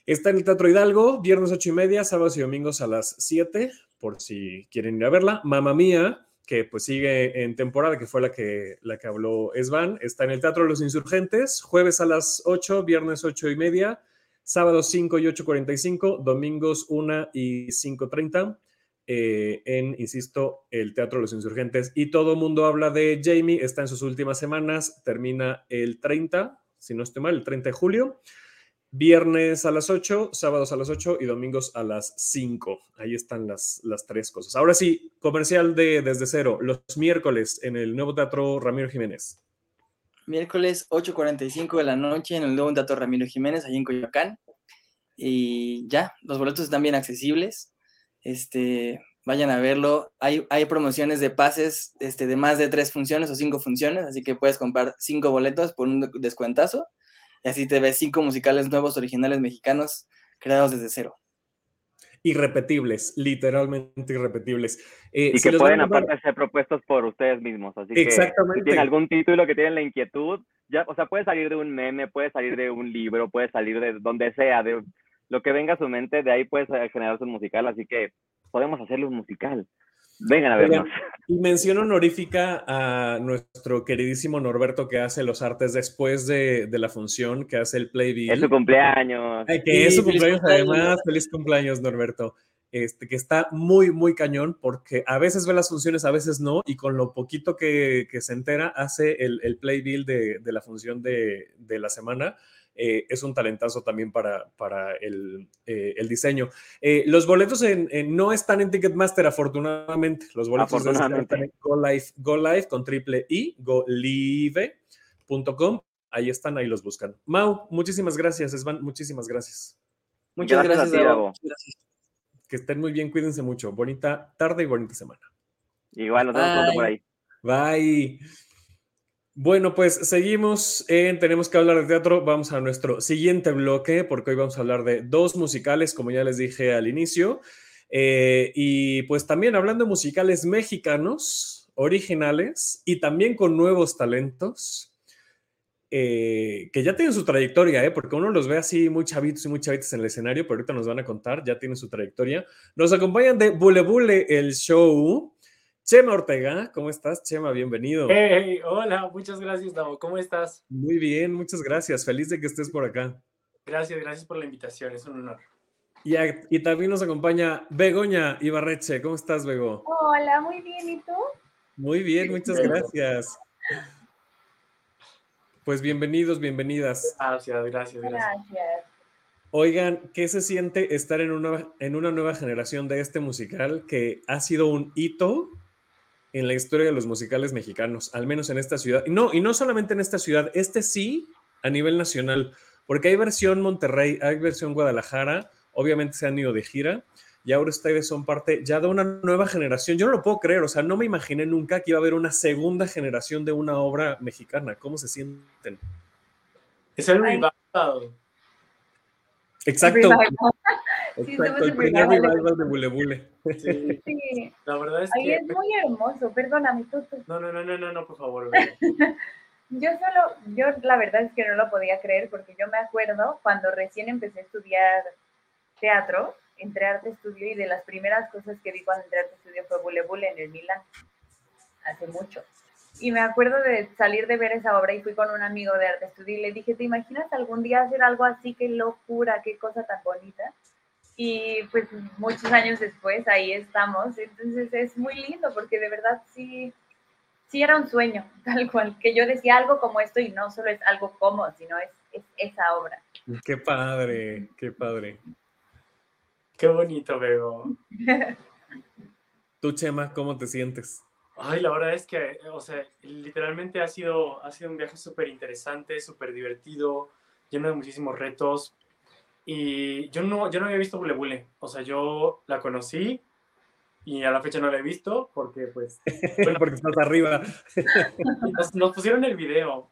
Está en el Teatro Hidalgo, viernes 8 y media, sábados y domingos a las 7, por si quieren ir a verla. Mamá Mía, que pues sigue en temporada, que fue la que, la que habló Esvan, está en el Teatro de los Insurgentes, jueves a las 8, viernes 8 y media, sábados 5 y 8.45, domingos 1 y 5.30. Eh, en, insisto, el Teatro de los Insurgentes. Y todo el mundo habla de Jamie, está en sus últimas semanas, termina el 30, si no estoy mal, el 30 de julio. Viernes a las 8, sábados a las 8 y domingos a las 5. Ahí están las, las tres cosas. Ahora sí, comercial de Desde Cero, los miércoles en el Nuevo Teatro Ramiro Jiménez. Miércoles 8.45 de la noche en el Nuevo Teatro Ramiro Jiménez, allí en Coyoacán. Y ya, los boletos están bien accesibles este, vayan a verlo. Hay, hay promociones de pases este, de más de tres funciones o cinco funciones, así que puedes comprar cinco boletos por un descuentazo. Y así te ves cinco musicales nuevos, originales mexicanos, creados desde cero. Irrepetibles, literalmente irrepetibles. Eh, y que pueden aparte ser propuestos por ustedes mismos. Así Exactamente. que si tienen algún título que tienen la inquietud, ya, o sea, puede salir de un meme, puede salir de un libro, puede salir de donde sea, de lo que venga a su mente, de ahí puedes generar un musical, así que podemos hacerlo un musical. Vengan a vernos. Y mención honorífica a nuestro queridísimo Norberto que hace los artes después de, la función, que hace el Playbill. Es su cumpleaños. que es su cumpleaños, además. Feliz cumpleaños, Norberto. Este, que está muy, muy cañón porque a veces ve las funciones, a veces no, y con lo poquito que, se entera, hace el, el playbill de, de la función de, de la semana eh, es un talentazo también para, para el, eh, diseño. Eh, los boletos no están en Ticketmaster, afortunadamente. Los boletos están en Go Live, con triple I, golive.com. Ahí están, ahí los buscan. Mau, muchísimas gracias, Esvan, muchísimas gracias. Muchas gracias, gracias, Que estén muy bien, cuídense mucho. Bonita tarde y bonita semana. Igual, nos vemos por ahí. Bye. Bueno, pues seguimos en Tenemos que hablar de teatro. Vamos a nuestro siguiente bloque, porque hoy vamos a hablar de dos musicales, como ya les dije al inicio. Eh, y pues también hablando de musicales mexicanos, originales y también con nuevos talentos. Eh, que ya tienen su trayectoria, ¿eh? porque uno los ve así muy chavitos y muy chavitos en el escenario, pero ahorita nos van a contar, ya tienen su trayectoria. Nos acompañan de Bule Bule, el show, Chema Ortega, ¿cómo estás? Chema, bienvenido. Hey, hola, muchas gracias, Davo. ¿Cómo estás? Muy bien, muchas gracias. Feliz de que estés por acá. Gracias, gracias por la invitación, es un honor. Y, y también nos acompaña Begoña Ibarreche. ¿Cómo estás, Bego? Hola, muy bien, ¿y tú? Muy bien, muchas gracias. Pues bienvenidos, bienvenidas. Gracias, gracias, gracias. Oigan, ¿qué se siente estar en una, en una nueva generación de este musical que ha sido un hito en la historia de los musicales mexicanos, al menos en esta ciudad. No, y no solamente en esta ciudad, este sí a nivel nacional, porque hay versión Monterrey, hay versión Guadalajara, obviamente se han ido de gira y ahora ustedes son parte ya de una nueva generación. Yo no lo puedo creer, o sea, no me imaginé nunca que iba a haber una segunda generación de una obra mexicana. ¿Cómo se sienten? Es el revival. Exacto. Exacto, el primer revival de Bule Bule. Sí. sí. La verdad es Ahí es muy hermoso, perdóname, tú, No, no, no, no, no, por favor. yo solo, yo la verdad es que no lo podía creer porque yo me acuerdo cuando recién empecé a estudiar teatro, entré a arte estudio y de las primeras cosas que vi cuando entré a arte estudio fue Bule Bule en el Milan, hace mucho. Y me acuerdo de salir de ver esa obra y fui con un amigo de arte estudio y le dije, ¿te imaginas algún día hacer algo así? Qué locura, qué cosa tan bonita. Y pues muchos años después ahí estamos. Entonces es muy lindo porque de verdad sí, sí era un sueño, tal cual, que yo decía algo como esto y no solo es algo como, sino es, es esa obra. Qué padre, qué padre. Qué bonito, Bego. Tú, Chema, ¿cómo te sientes? Ay, la verdad es que, o sea, literalmente ha sido, ha sido un viaje súper interesante, súper divertido, lleno de muchísimos retos. Y yo no, yo no había visto Bule Bule. O sea, yo la conocí y a la fecha no la he visto porque, pues... Bueno, porque estás arriba. Nos, nos pusieron el video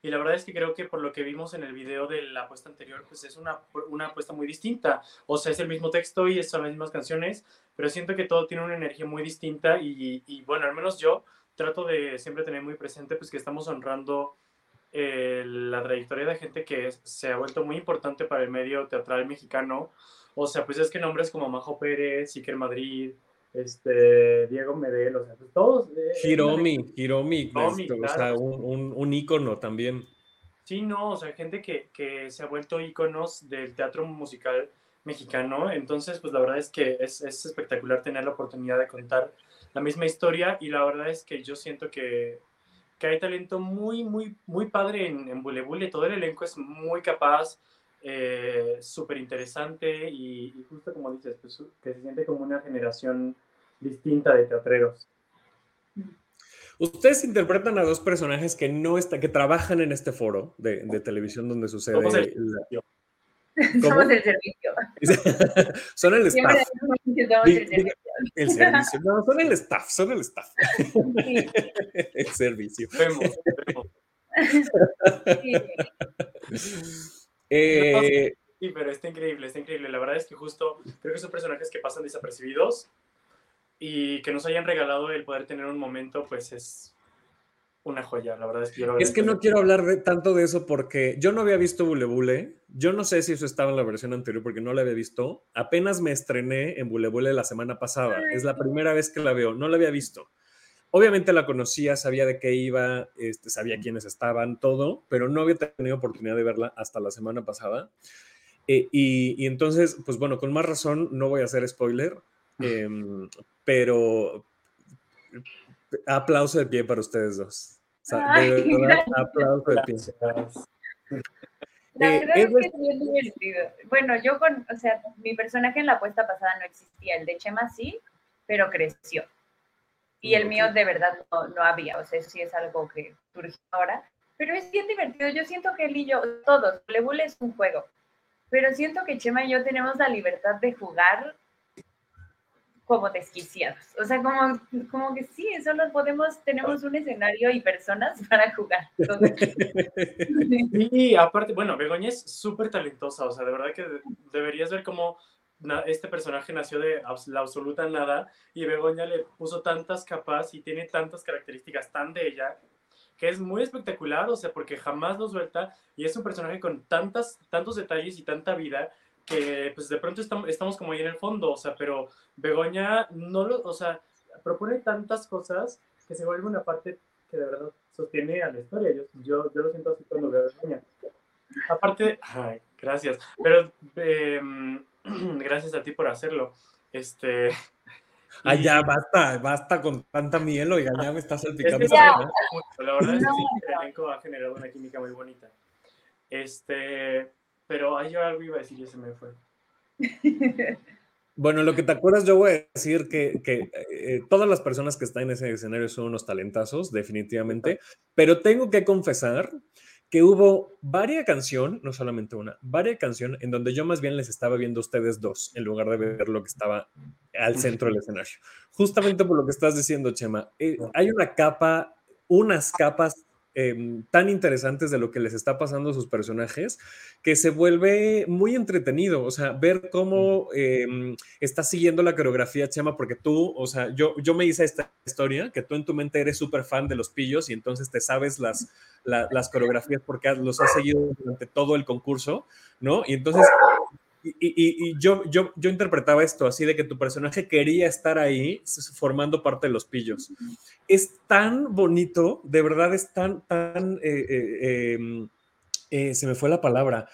y la verdad es que creo que por lo que vimos en el video de la apuesta anterior, pues es una, una apuesta muy distinta. O sea, es el mismo texto y son las mismas canciones, pero siento que todo tiene una energía muy distinta y, y bueno, al menos yo trato de siempre tener muy presente pues que estamos honrando eh, la trayectoria de gente que se ha vuelto muy importante para el medio teatral mexicano. O sea, pues es que nombres como Majo Pérez, Iker Madrid, este, Diego Medel, o sea, pues todos. Eh, Hiromi, Hiromi, Hiromi, este, o claro. sea, un, un, un ícono también. Sí, no, o sea, gente que, que se ha vuelto íconos del teatro musical mexicano. Entonces, pues la verdad es que es, es espectacular tener la oportunidad de contar la misma historia y la verdad es que yo siento que, que hay talento muy, muy, muy padre en, en Bule Bule. Todo el elenco es muy capaz, eh, súper interesante y, y justo como dices, pues, que se siente como una generación distinta de teatreros. Ustedes interpretan a dos personajes que no está, que trabajan en este foro de, de televisión donde sucede. El- la- Somos el servicio. son el staff. somos el servicio. El servicio. No, son el staff, son el staff. Sí, El servicio. Vemos, vemos. sí. Eh, Sí, pero está increíble, está increíble. La verdad es que justo creo que son personajes que pasan desapercibidos y que nos hayan regalado el poder tener un momento, pues es una joya. La verdad es que yo lo es que no quiero hablar de, tanto de eso porque yo no había visto Bule Bule. Yo no sé si eso estaba en la versión anterior porque no la había visto. Apenas me estrené en Bule Bule la semana pasada. Es la primera vez que la veo. No la había visto. Obviamente la conocía, sabía de qué iba, este, sabía quiénes estaban, todo, pero no había tenido oportunidad de verla hasta la semana pasada. Eh, y, y entonces, pues bueno, con más razón, no voy a hacer spoiler, em, pero aplauso de pie para ustedes dos. O sea, de verdad, aplauso de pie. La verdad es es que es bien divertido. Bueno, yo con, o sea, mi personaje en la apuesta pasada no existía, el de Chema sí, pero creció. Y el mío de verdad no, no había, o sea, sí es algo que surgió ahora. Pero es bien divertido, yo siento que él y yo, todos, Bule es un juego, pero siento que Chema y yo tenemos la libertad de jugar como desquiciados. O sea, como, como que sí, solo podemos, tenemos un escenario y personas para jugar. Sí, aparte, bueno, Begoña es súper talentosa, o sea, de verdad que de- deberías ver cómo este personaje nació de la absoluta nada y Begoña le puso tantas capas y tiene tantas características tan de ella que es muy espectacular, o sea, porque jamás lo suelta y es un personaje con tantas, tantos detalles y tanta vida que pues de pronto estamos, estamos como ahí en el fondo, o sea, pero Begoña no lo, o sea, propone tantas cosas que se vuelve una parte que de verdad sostiene a la historia. Yo, yo, yo lo siento así cuando veo a Begoña. Aparte, ay, gracias, pero em, gracias a ti por hacerlo. Este. Ah, y- ya, basta, basta con tanta miel, oiga, ya me estás es salpicando. que esa Ya. la verdad es que sí, el elenco ha generado una química muy bonita. Este, pero hay yo algo iba a decir y se me fue. Bueno, lo que te acuerdas, yo voy a decir que, que, eh, todas las personas que están en ese escenario son unos talentazos, definitivamente, pero tengo que confesar que hubo varias canción, no solamente una, varias canción en donde yo más bien les estaba viendo a ustedes dos, en lugar de ver lo que estaba al centro del escenario. Justamente por lo que estás diciendo, Chema, eh, hay una capa, unas capas eh, tan interesantes de lo que les está pasando a sus personajes que se vuelve muy entretenido, o sea, ver cómo eh, estás siguiendo la coreografía, Chema, porque tú, o sea, yo, yo me hice esta historia, que tú en tu mente eres súper fan de los pillos y entonces te sabes las, la, las coreografías porque los has seguido durante todo el concurso, ¿no? Y entonces, y, yo, yo, yo interpretaba esto así de que tu personaje quería estar ahí formando parte de los pillos. Es tan bonito, de verdad es tan, tan, eh, eh, em, eh, se me fue la palabra,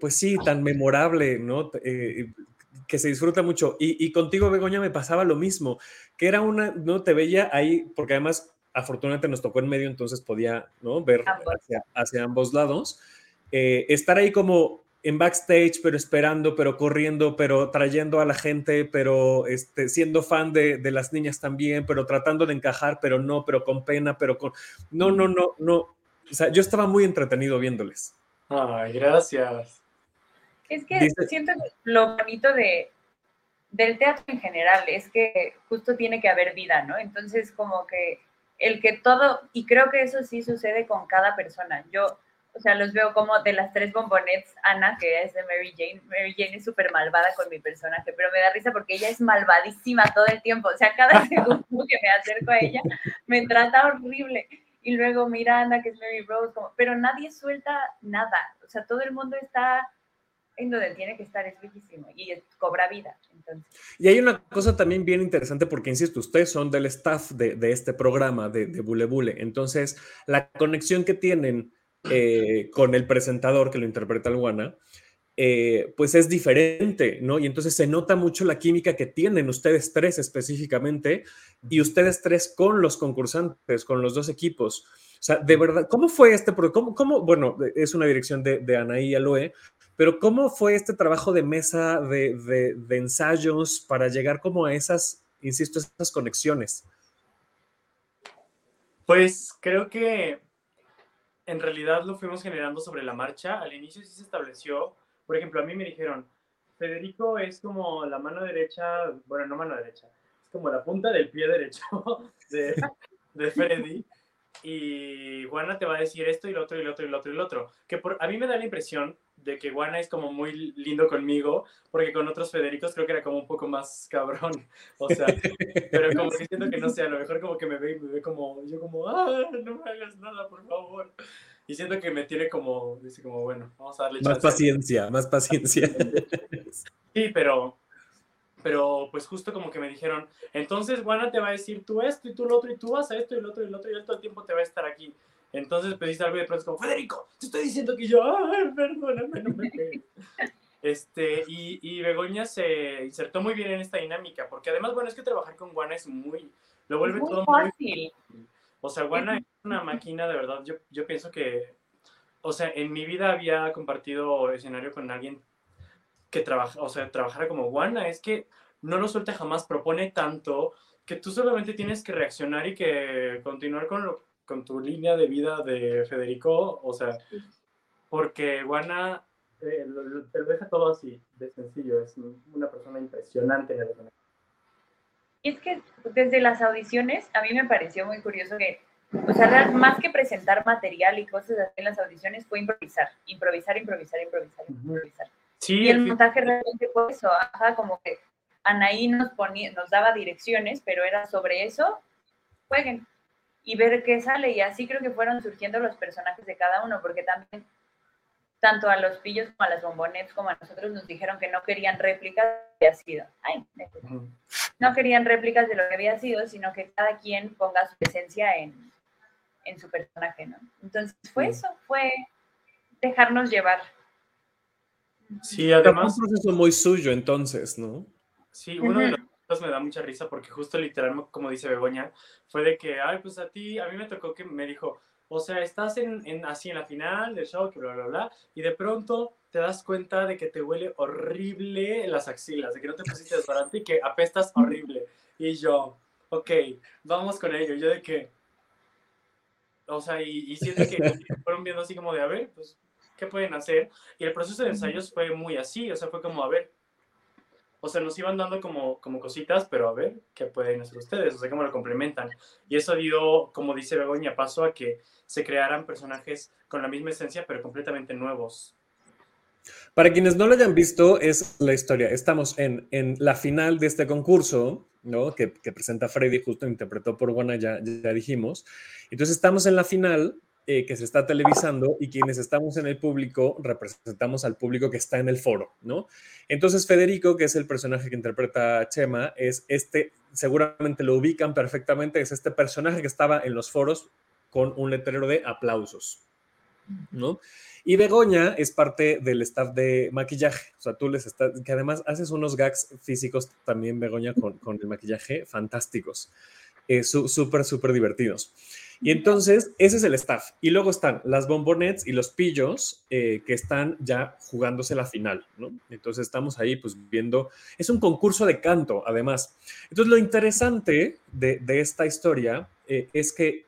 pues sí, tan memorable, ¿no? que se disfruta mucho. Y, y, contigo, Begoña, me pasaba lo mismo, que era una, no te veía ahí, porque además, afortunadamente nos tocó en medio, entonces podía, ¿no? Ver hacia, hacia ambos lados. estar ahí como en backstage, pero esperando, pero corriendo, pero trayendo a la gente, pero este, siendo fan de, de, las niñas también, pero tratando de encajar, pero no, pero con pena, pero con... No, no, no, no. O sea, yo estaba muy entretenido viéndoles. Ay, gracias. Es que siento que lo bonito de, del teatro en general es que justo tiene que haber vida, ¿no? Entonces, como que el que todo, y creo que eso sí sucede con cada persona. Yo o sea, los veo como de las tres bombonets, Ana, que es de Mary Jane. Mary Jane es súper malvada con mi personaje, pero me da risa porque ella es malvadísima todo el tiempo. O sea, cada segundo que me acerco a ella, me trata horrible. Y luego mira Ana, que es Mary Rose, como, pero nadie suelta nada. O sea, todo el mundo está en donde tiene que estar, es bellísimo y cobra vida. Entonces. Y hay una cosa también bien interesante porque, insisto, ustedes son del staff de, de este programa de, de Bule Bule. Entonces, la conexión que tienen eh, con el presentador que lo interpreta Luana, eh, pues es diferente, ¿no? Y entonces se nota mucho la química que tienen ustedes tres específicamente y ustedes tres con los concursantes, con los dos equipos. O sea, de verdad, ¿cómo fue este? ¿Cómo, cómo, bueno, es una dirección de, de Anaí Aloe, pero ¿cómo fue este trabajo de mesa, de, ensayos para llegar como a esas, insisto, esas conexiones? Pues creo que en realidad lo fuimos generando sobre la marcha. Al inicio sí se estableció, por ejemplo, a mí me dijeron, Federico es como la mano derecha, bueno, no mano derecha, es como la punta del pie derecho de, de Freddy. Y Juana te va a decir esto y lo otro y lo otro y lo otro y lo otro. Que por, a mí me da la impresión de que Juana es como muy lindo conmigo, porque con otros Federicos creo que era como un poco más cabrón. O sea, pero como que siento que no sé, a lo mejor como que me ve y me ve como, yo como, ah, no me hagas nada, por favor. Y siento que me tiene como, dice como, bueno, vamos a darle Más paciencia, más paciencia. Sí, pero, pero pues justo como que me dijeron, entonces Juana te va a decir tú esto y tú lo otro y tú vas a esto y lo otro y lo otro y todo el tiempo te va a estar aquí. Entonces pediste algo y de pronto como, Federico, te estoy diciendo que yo, ay, perdóname, no me Este, y, y, Begoña se insertó muy bien en esta dinámica, porque además, bueno, es que trabajar con Guana es muy, lo vuelve muy todo fácil. muy... O sea, Guana es una máquina, de verdad, yo, yo pienso que, o sea, en mi vida había compartido escenario con alguien que trabaja, o sea, trabajara como Guana, es que no lo suelta jamás, propone tanto que tú solamente tienes que reaccionar y que continuar con lo con tu línea de vida de Federico, o sea, porque Juana eh, te lo deja todo así, de sencillo, es una persona impresionante en el Y es que desde las audiciones, a mí me pareció muy curioso que, o sea, más que presentar material y cosas así en las audiciones, fue improvisar, improvisar, improvisar, improvisar, improvisar. Sí, y el montaje realmente fue eso, ajá, como que Anaí nos, ponía, nos daba direcciones, pero era sobre eso, jueguen y ver qué sale. Y así creo que fueron surgiendo los personajes de cada uno, porque también tanto a los pillos como a las bombonets como a nosotros nos dijeron que no querían réplicas de lo que había sido. Ay, no querían réplicas de lo que había sido, sino que cada quien ponga su esencia en, en su personaje, ¿no? Entonces fue eso, fue dejarnos llevar. Sí, además... un proceso muy suyo entonces, ¿no? Sí, uno de los me da mucha risa porque justo literal, como dice Begoña, fue de que, ay, pues a ti, a mí me tocó que me dijo, o sea, estás en, en, así en la final del show, que bla, bla, bla, y de pronto te das cuenta de que te huele horrible las axilas, de que no te pusiste desodorante y que apestas horrible. Y yo, ok, vamos con ello. Yo de que, o sea, y, y siento que fueron viendo así como de, a ver, pues, ¿qué pueden hacer? Y el proceso de ensayos fue muy así, o sea, fue como, a ver, o sea, nos iban dando como, como cositas, pero a ver qué pueden hacer ustedes, o sea, cómo lo complementan. Y eso dio, como dice Begoña, paso a que se crearan personajes con la misma esencia, pero completamente nuevos. Para quienes no lo hayan visto, es la historia. Estamos en, en la final de este concurso, ¿no? Que, que presenta Freddy, justo interpretó por Juana, ya, ya dijimos. Entonces estamos en la final eh, que se está televisando y quienes estamos en el público representamos al público que está en el foro, ¿no? Entonces Federico, que es el personaje que interpreta Chema, es este, seguramente lo ubican perfectamente, es este personaje que estaba en los foros con un letrero de aplausos, ¿no? Y Begoña es parte del staff de maquillaje, o sea, tú les estás, que además haces unos gags físicos también, Begoña, con, el maquillaje fantásticos, eh, súper, súper divertidos. Y entonces, ese es el staff. Y luego están las bombonets y los pillos eh, que están ya jugándose la final, ¿no? Entonces estamos ahí pues viendo, es un concurso de canto además. Entonces lo interesante de, de esta historia eh, es que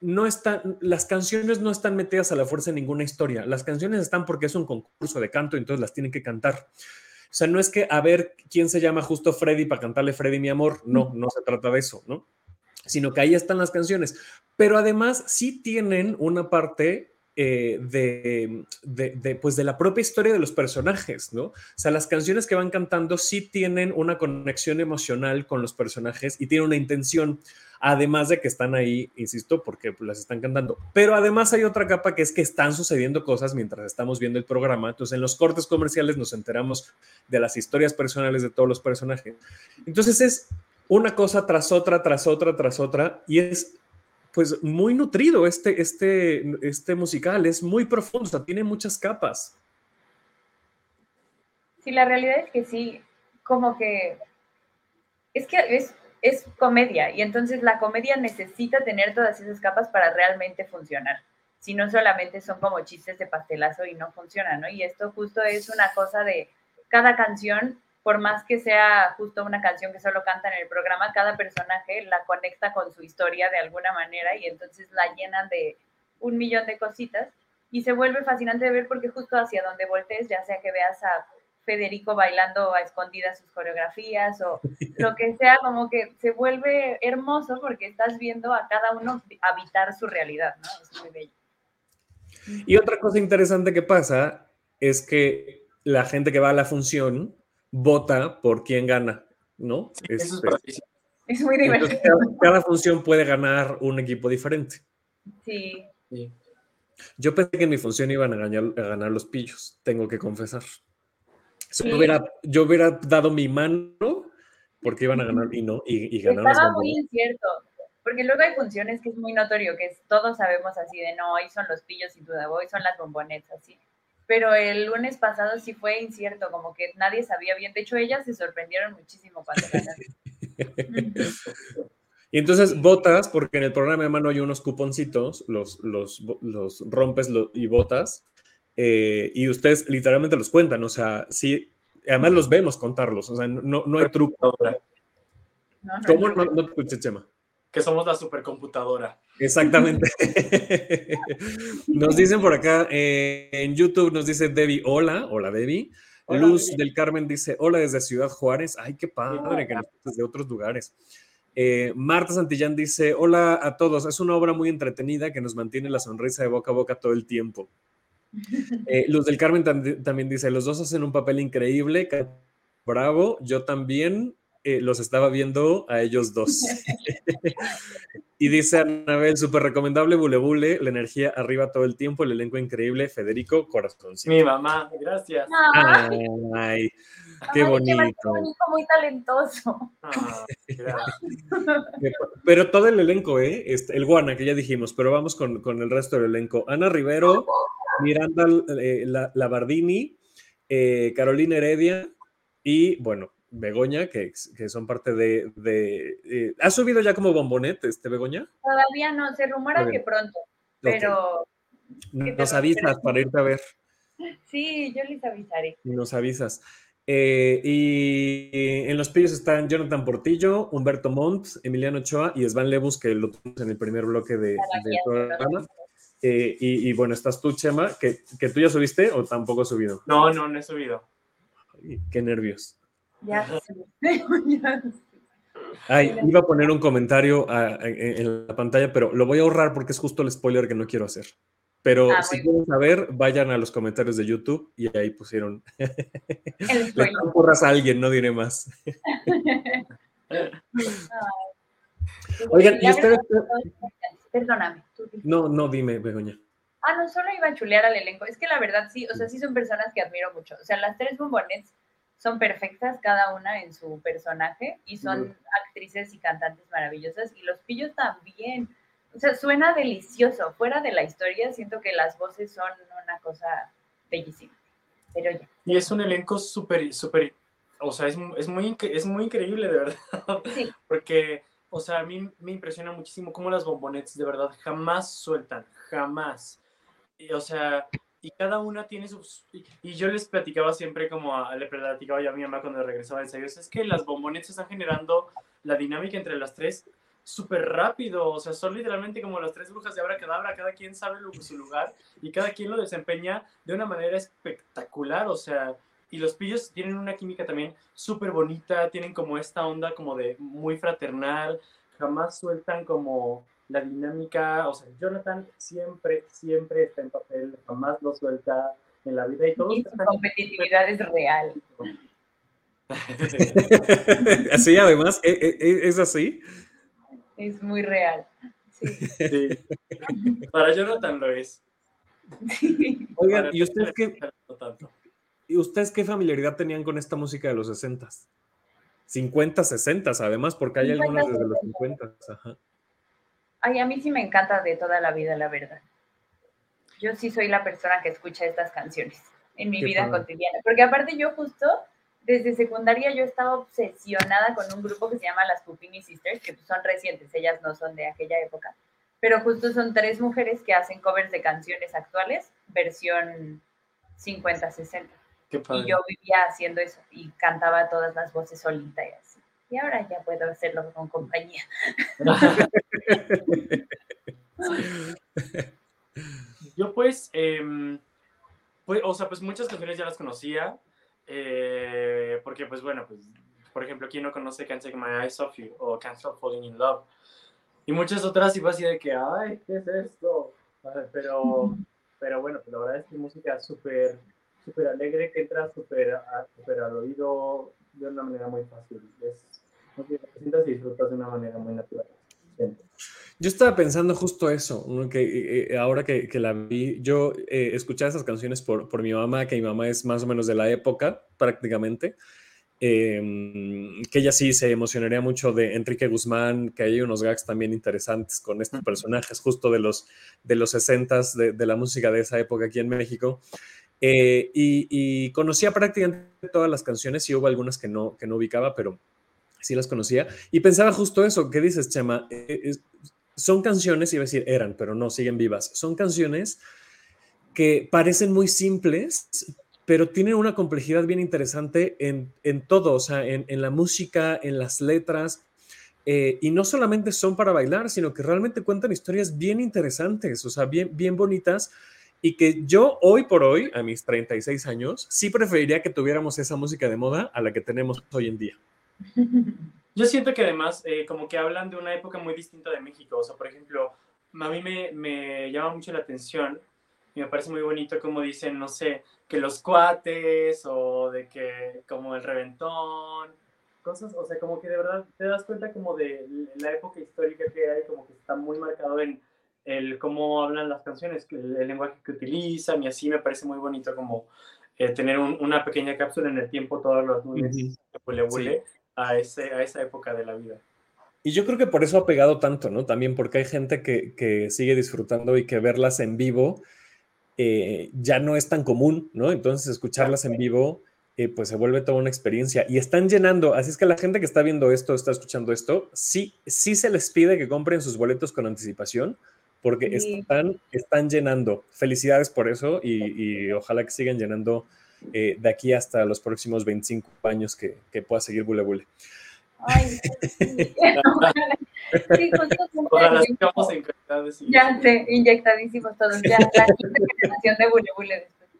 no están, las canciones no están metidas a la fuerza en ninguna historia. Las canciones están porque es un concurso de canto, entonces las tienen que cantar. O sea, no es que a ver quién se llama justo Freddy para cantarle Freddy mi amor. No, no se trata de eso, ¿no? Sino que ahí están las canciones. Pero además sí tienen una parte eh, de, de, pues de la propia historia de los personajes, ¿no? O sea, las canciones que van cantando sí tienen una conexión emocional con los personajes y tienen una intención además de que están ahí, insisto, porque las están cantando. Pero además hay otra capa que es que están sucediendo cosas mientras estamos viendo el programa. Entonces, en los cortes comerciales nos enteramos de las historias personales de todos los personajes. Entonces, es una cosa tras otra, tras otra, tras otra, y es pues muy nutrido este, este, este musical, es muy profundo, o sea, tiene muchas capas. Sí, la realidad es que sí, como que es que es es comedia y entonces la comedia necesita tener todas esas capas para realmente funcionar. Si no solamente son como chistes de pastelazo y no funcionan, ¿no? Y esto justo es una cosa de cada canción, por más que sea justo una canción que solo canta en el programa, cada personaje la conecta con su historia de alguna manera y entonces la llenan de un millón de cositas y se vuelve fascinante de ver porque justo hacia donde voltees, ya sea que veas a Federico bailando a escondidas sus coreografías o lo que sea, como que se vuelve hermoso porque estás viendo a cada uno habitar su realidad, ¿no? Es muy bello. Y otra cosa interesante que pasa es que la gente que va a la función vota por quién gana, ¿no? es, es, muy divertido. cada, función puede ganar un equipo diferente. Sí. Yo pensé que en mi función iban a ganar, a ganar los pillos, tengo que confesar. Yo, hubiera, yo hubiera dado mi mano porque iban a ganar y no, y, y ganaron. Estaba muy incierto, porque luego hay funciones que es muy notorio, que todos sabemos así de no, hoy son los pillos sin duda, hoy son las bombonetas, así. Pero el lunes pasado sí fue incierto, como que nadie sabía bien. De hecho, ellas se sorprendieron muchísimo cuando ganaron. Y entonces votas, porque en el programa de mano hay unos cuponcitos, los, los, los rompes y votas, eh, y ustedes literalmente los cuentan, o sea, sí, además los vemos contarlos, o sea, no, no hay truco. ¿Cómo no, no te escuché, Chema? Que somos la supercomputadora. Exactamente. nos dicen por acá eh, en YouTube, nos dice Debbie, hola, hola Debbie. Luz del Carmen dice, hola desde Ciudad Juárez. Ay, qué padre que nos desde otros lugares. Eh, Marta Santillán dice, hola a todos, es una obra muy entretenida que nos mantiene la sonrisa de boca a boca todo el tiempo. Eh, Luz del Carmen también dice, los dos hacen un papel increíble, bravo, yo también eh, los estaba viendo a ellos dos. y dice Anabel, súper recomendable, Bule Bule, la energía arriba todo el tiempo, el elenco increíble, Federico Corazón. Mi mamá, gracias. Ay, qué bonito. muy talentoso. Ah, pero todo el elenco, ¿eh? Este, el Guana, que ya dijimos, pero vamos con, con el resto del elenco. Ana Rivero, Miranda eh, Labardini, eh, Carolina Heredia y, bueno, Begoña, que, que son parte de... de ¿Ha subido ya como bombonet este Begoña? Todavía no, se rumora que pronto, pero... Nos avisas para irte a ver. Sí, yo les avisaré. Nos avisas. Eh, y en los pillos están Jonathan Portillo, Humberto Montt, Emiliano Ochoa y Svan Lebus, que lo tuvimos en el primer bloque de, del programa. Eh, y, bueno, estás tú, Chema, que, que, tú ya subiste o tampoco has subido. No, no, no he subido. qué nervios. Ya, Ay, iba a poner un comentario en, la pantalla, pero lo voy a ahorrar porque es justo el spoiler que no quiero hacer. Pero ah, si quieren saber, vayan a los comentarios de YouTube y ahí pusieron. Le a alguien, no diré más. Oigan, ¿y ustedes, Perdóname. No, no, dime, Begoña. Ah, no, solo iba a chulear al elenco. Es que la verdad sí, o sea, sí son personas que admiro mucho. O sea, las tres bombonets son perfectas cada una en su personaje y son actrices y cantantes maravillosas y los pillos también. O sea, suena delicioso. Fuera de la historia, siento que las voces son una cosa bellísima. Pero ya. Y es un elenco súper, súper, o sea, es, es, muy, es muy increíble, de verdad. Sí. Porque, o sea, a mí me impresiona muchísimo cómo las bombonets de verdad jamás sueltan, jamás. Y, o sea, y cada una tiene sus... Y, yo les platicaba siempre como le platicaba yo a mi mamá cuando regresaba de ensayos, es que las bombonetas están generando la dinámica entre las tres súper rápido, o sea, son literalmente como las tres brujas de Abra Cadabra, cada quien sabe su lugar y cada quien lo desempeña de una manera espectacular, o sea, y los pillos tienen una química también súper bonita, tienen como esta onda como de muy fraternal, jamás sueltan como la dinámica, o sea, Jonathan siempre, siempre está en papel, jamás lo suelta en la vida y todo. Y su competitividad es real. así además, ¿e, e, e, ¿es así? Es muy real. Sí. Para Jonathan lo es. Oigan, ¿y ustedes qué, ¿y ustedes qué familiaridad tenían con esta música de los 60 50, 60 además, porque hay algunas desde los 50. Ajá. Ay, a mí sí me encanta de toda la vida, la verdad. Yo sí soy la persona que escucha estas canciones en mi vida cotidiana. Porque aparte yo justo desde secundaria yo estaba obsesionada con un grupo que se llama las Pupini Sisters, que son recientes, ellas no son de aquella época. Pero justo son tres mujeres que hacen covers de canciones actuales, versión 50-60. Y yo vivía haciendo eso y cantaba todas las voces solita y así y ahora ya puedo hacerlo con compañía. Yo pues, em, pues, o sea, pues muchas canciones ya las conocía, eh, porque pues bueno, pues, por ejemplo, ¿quién no conoce Can't Take My Eyes Off You o Can't Stop Falling in Love? Y muchas otras iba así de que, ay, ¿qué es esto? Pero, pero bueno, pues la verdad es que música súper, súper alegre, que entra súper super al oído de una manera muy fácil. Es, y disfrutas de una manera muy natural. Yo estaba pensando justo eso, que eh, eh, ahora que, que, la vi, yo eh, escuchaba esas canciones por, por, mi mamá, que mi mamá es más o menos de la época prácticamente, em, que ella sí se emocionaría mucho de Enrique Guzmán, que hay unos gags también interesantes con estos personajes justo de los, de los 60 de, de la música de esa época aquí en México. y, y, conocía prácticamente todas las canciones y hubo algunas que no, que no ubicaba, pero sí las conocía, y pensaba justo eso, ¿qué dices, Chema? Eh, son canciones, iba a decir eran, pero no, siguen vivas, son canciones que parecen muy simples, pero tienen una complejidad bien interesante en, en todo, o sea, en, en, la música, en las letras, eh, y no solamente son para bailar, sino que realmente cuentan historias bien interesantes, o sea, bien, bien bonitas, y que yo hoy por hoy, a mis 36 años, sí preferiría que tuviéramos esa música de moda a la que tenemos hoy en día. Yo siento que además, eh, como que hablan de una época muy distinta de México. O sea, por ejemplo, a mí me, me llama mucho la atención y me parece muy bonito como dicen, no sé, que los cuates o de que como el reventón, cosas, o sea, como que de verdad te das cuenta como de la época histórica que hay, como que está muy marcado en el cómo hablan las canciones, el, lenguaje que utilizan y así me parece muy bonito como eh, tener una pequeña cápsula en el tiempo todos los lunes, a, ese, a esa época de la vida. Y yo creo que por eso ha pegado tanto, ¿no? También porque hay gente que, que sigue disfrutando y que verlas en vivo eh, ya no es tan común, ¿no? Entonces escucharlas en vivo, eh, pues se vuelve toda una experiencia. Y están llenando, así es que la gente que está viendo esto, está escuchando esto, sí, sí se les pide que compren sus boletos con anticipación, porque están, están llenando. Felicidades por eso y, y ojalá que sigan llenando eh, de aquí hasta los próximos 25 años que, que pueda seguir Bule Bule. Ay, sí. sí, Ya sé, inyectadísimos todos. Ya, la generación de Bule Bule después.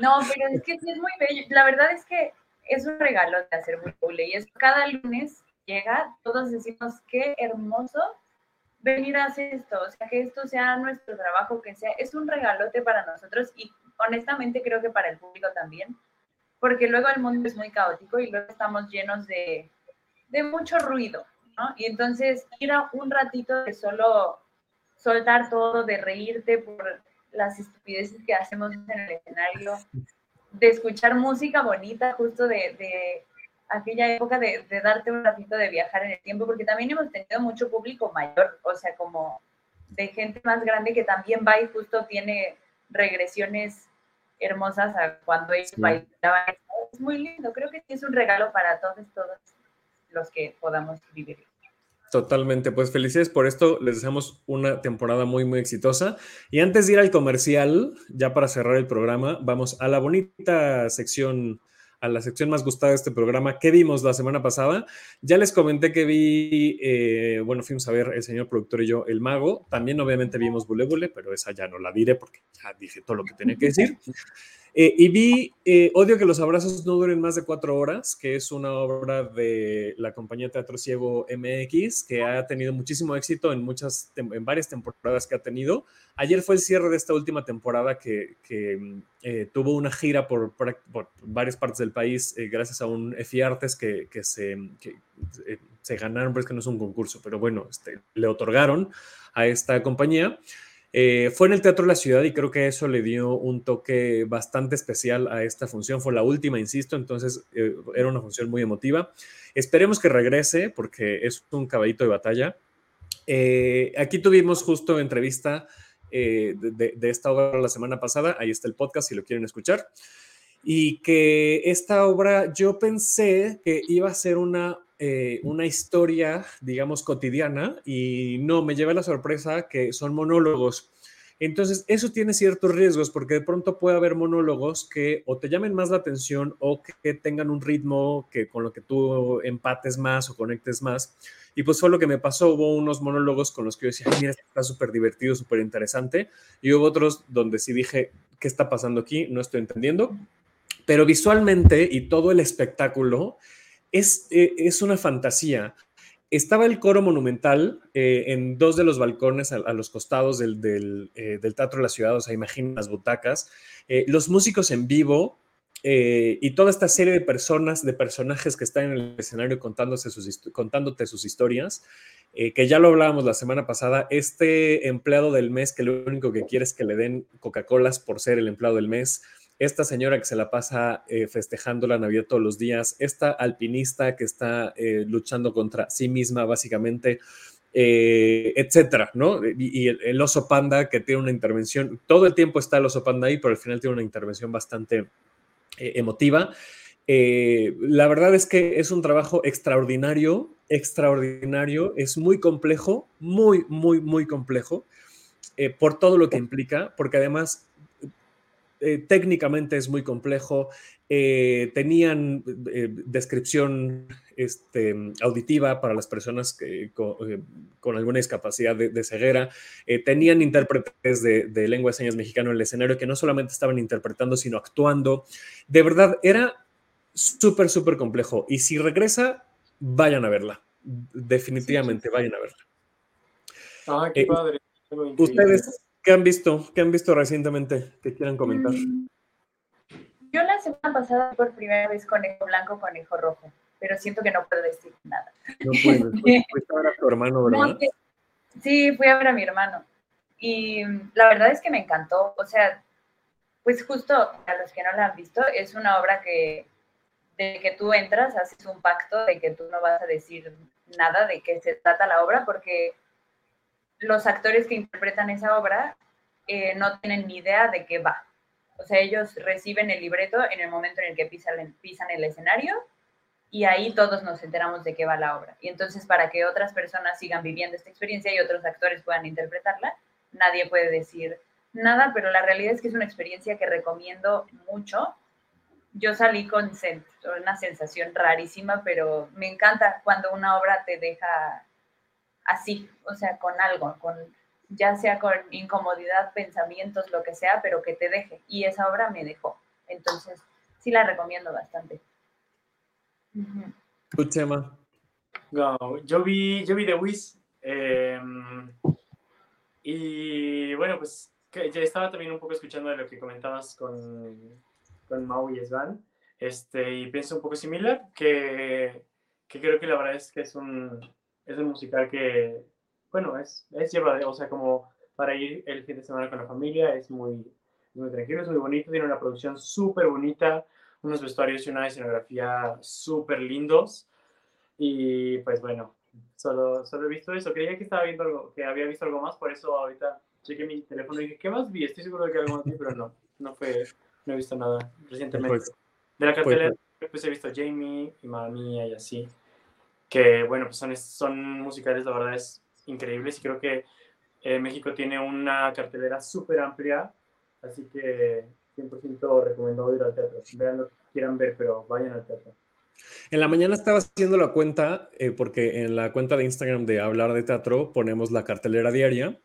No, pero es que sí es muy bello. La verdad es que es un regalo de hacer Bule Bule y es cada lunes llega, todos decimos qué hermoso venir a hacer esto, o sea, que esto sea nuestro trabajo, que sea, es un regalote para nosotros y honestamente creo que para el público también, porque luego el mundo es muy caótico y luego estamos llenos de, de mucho ruido, ¿no? Y entonces ir a un ratito de solo soltar todo, de reírte por las estupideces que hacemos en el escenario, de escuchar música bonita, justo de, de aquella época de, de, darte un ratito de viajar en el tiempo, porque también hemos tenido mucho público mayor, o sea, como de gente más grande que también va y justo tiene regresiones hermosas a cuando ellos bailaban. Es muy lindo, creo que es un regalo para todos, todos los que podamos vivir. Totalmente, pues felicidades por esto, les deseamos una temporada muy, muy exitosa. Y antes de ir al comercial, ya para cerrar el programa, vamos a la bonita sección a la sección más gustada de este programa. ¿Qué vimos la semana pasada? Ya les comenté que vi, eh, bueno, fuimos a ver el señor productor y yo, El Mago. También obviamente vimos Bule Bule, pero esa ya no la diré porque ya dije todo lo que tenía que decir. Eh, y vi eh, Odio que los abrazos no duren más de cuatro horas, que es una obra de la compañía Teatro Ciego MX, que ha tenido muchísimo éxito en, muchas, en varias temporadas que ha tenido. Ayer fue el cierre de esta última temporada que, eh, tuvo una gira por, varias partes del país gracias a un EFI Artes que, se, se ganaron, pero es que no es un concurso, pero bueno, este, le otorgaron a esta compañía. Eh, fue en el Teatro de la Ciudad y creo que eso le dio un toque bastante especial a esta función. Fue la última, insisto, entonces eh, era una función muy emotiva. Esperemos que regrese porque es un caballito de batalla. Eh, aquí tuvimos justo entrevista de, de, esta obra la semana pasada. Ahí está el podcast si lo quieren escuchar. Y que esta obra yo pensé que iba a ser una eh, una historia, digamos, cotidiana y no, me lleva la sorpresa que son monólogos. Entonces, eso tiene ciertos riesgos porque de pronto puede haber monólogos que o te llamen más la atención o que, tengan un ritmo que con lo que tú empates más o conectes más. Y pues fue lo que me pasó. Hubo unos monólogos con los que yo decía, mira, está súper divertido, súper interesante. Y hubo otros donde sí dije, ¿qué está pasando aquí? No estoy entendiendo. Pero visualmente y todo el espectáculo es, eh, es una fantasía. Estaba el coro monumental eh, en dos de los balcones a, los costados del, eh, del, Teatro de la Ciudad, o sea, imaginen las butacas, los músicos en vivo y toda esta serie de personas, de personajes que están en el escenario contándose sus, contándote sus historias, que ya lo hablábamos la semana pasada, este empleado del mes que lo único que quiere es que le den Coca-Colas por ser el empleado del mes, esta señora que se la pasa eh, festejando la Navidad todos los días, esta alpinista que está eh, luchando contra sí misma básicamente, eh, etcétera, ¿no? Y, el, oso panda que tiene una intervención, todo el tiempo está el oso panda ahí, pero al final tiene una intervención bastante emotiva. la verdad es que es un trabajo extraordinario, extraordinario, es muy complejo, muy, muy, muy complejo. por todo lo que implica, porque además eh, técnicamente es muy complejo. Eh, tenían eh, descripción este, auditiva para las personas que, con, alguna discapacidad de, ceguera. tenían intérpretes de, lengua de señas mexicano en el escenario que no solamente estaban interpretando, sino actuando. De verdad, era súper, súper complejo. Y si regresa, vayan a verla. Definitivamente, vayan a verla. Ah, qué padre. Ustedes ¿Qué han visto? ¿Qué han visto recientemente que quieran comentar? Mm, yo la semana pasada por primera vez conejo blanco, conejo rojo, pero siento que no puedo decir nada. No puedes, fuiste a ver a tu hermano, ¿verdad? sí, fui a ver a mi hermano. Y la verdad es que me encantó. O sea, pues justo a los que no la han visto, es una obra que de que tú entras, haces un pacto de que tú no vas a decir nada de qué se trata la obra, porque los actores que interpretan esa obra eh, no tienen ni idea de qué va. O sea, ellos reciben el libreto en el momento en el que pisan, pisan el escenario y ahí todos nos enteramos de qué va la obra. Y entonces, para que otras personas sigan viviendo esta experiencia y otros actores puedan interpretarla, nadie puede decir nada, pero la realidad es que es una experiencia que recomiendo mucho. Yo salí con una sensación rarísima, pero me encanta cuando una obra te deja así, o sea, con algo, con ya sea con incomodidad, pensamientos, lo que sea, pero que te deje. Y esa obra me dejó. Entonces, sí la recomiendo bastante. ¿Tú, Chema? yo vi, yo vi The Wiz. Em, y bueno, pues ya estaba también un poco escuchando de lo que comentabas con, con Mau y Svan. Este, y pienso un poco similar, que, que creo que la verdad es que es un, es un musical que, bueno, es, es llevadero, o sea, como para ir el fin de semana con la familia, es muy, muy tranquilo, es muy bonito, tiene una producción súper bonita, unos vestuarios y una escenografía súper lindos. Y pues bueno, solo, solo he visto eso. Creía que estaba viendo algo, que había visto algo más, por eso ahorita chequé mi teléfono y dije, ¿qué más vi? Estoy seguro de que algo más vi, pero no, no fue, no he visto nada recientemente. Pues, de la pues, cartelera, pues he visto Jamie y Mamma Mía y así. Que bueno, pues son, son musicales, la verdad es increíbles y creo que eh, México tiene una cartelera súper amplia, así que 100% recomendado ir al teatro. Vean lo que quieran ver, pero vayan al teatro. En la mañana estaba haciendo la cuenta, eh, porque en la cuenta de Instagram de Hablar de Teatro ponemos la cartelera diaria.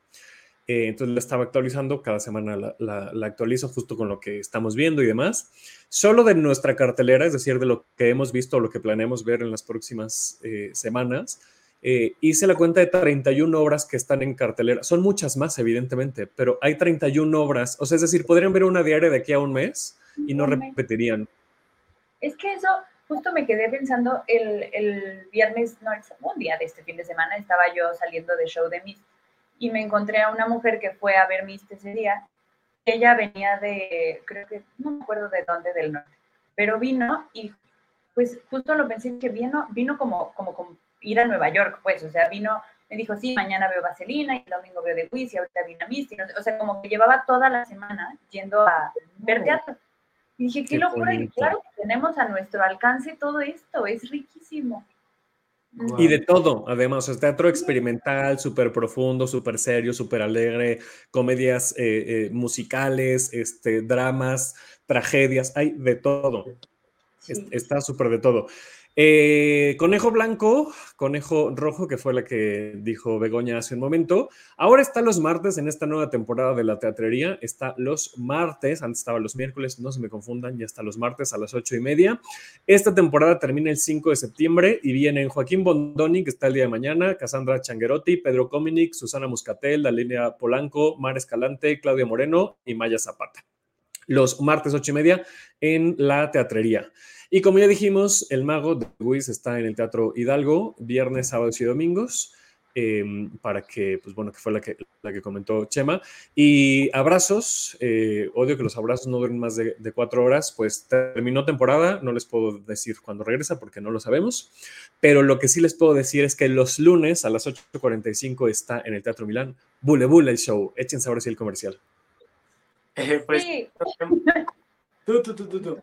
Eh, entonces la estaba actualizando, cada semana la, la, la, actualizo justo con lo que estamos viendo y demás. Solo de nuestra cartelera, es decir, de lo que hemos visto o lo que planeamos ver en las próximas eh, semanas, eh, hice la cuenta de 31 obras que están en cartelera. Son muchas más, evidentemente, pero hay 31 obras. O sea, es decir, podrían ver una diaria de aquí a un mes y no repetirían. Es que eso, justo me quedé pensando el, el viernes, no, el segundo día de este fin de semana, estaba yo saliendo de show de Mist y me encontré a una mujer que fue a ver Mist ese día. Ella venía de, creo que, no me acuerdo de dónde, del norte, pero vino y pues justo lo pensé que vino, vino como, como, como ir a Nueva York, pues, o sea, vino, me dijo, sí, mañana veo Vaselina y el domingo veo The Wiz y ahorita vino Mist, y no, o sea, como que llevaba toda la semana yendo a ver teatro. Y dije, qué, qué locura, bonito. y claro tenemos a nuestro alcance todo esto, es riquísimo. Wow. Y de todo, además, es teatro experimental, súper profundo, súper serio, súper alegre, comedias eh, eh, musicales, este, dramas, tragedias, hay de todo. Sí. Está súper de todo. Eh, conejo blanco, conejo rojo, que fue la que dijo Begoña hace un momento. Ahora está los martes en esta nueva temporada de la teatrería. Está los martes, antes estaba los miércoles, no se me confundan, ya está los martes a las ocho y media. Esta temporada termina el 5 de septiembre y vienen Joaquín Bondoni, que está el día de mañana, Cassandra Changuerotti, Pedro Cominic, Susana Muscatel, Dalilia Polanco, Mar Escalante, Claudia Moreno y Maya Zapata. Los martes ocho y media en la teatrería. Y como ya dijimos, El Mago de Wiz está en el Teatro Hidalgo, viernes, sábados y domingos, eh, para que, pues bueno, que fue la que, la que comentó Chema. Y abrazos, eh, odio que los abrazos no duren más de, de, cuatro horas, pues terminó temporada, no les puedo decir cuándo regresa porque no lo sabemos, pero lo que sí les puedo decir es que los lunes a las 8.45 está en el Teatro Milán, Bule Bule el show, échense ahora sí el comercial. Eh, pues, sí. tú, tú, tú, tú, tú.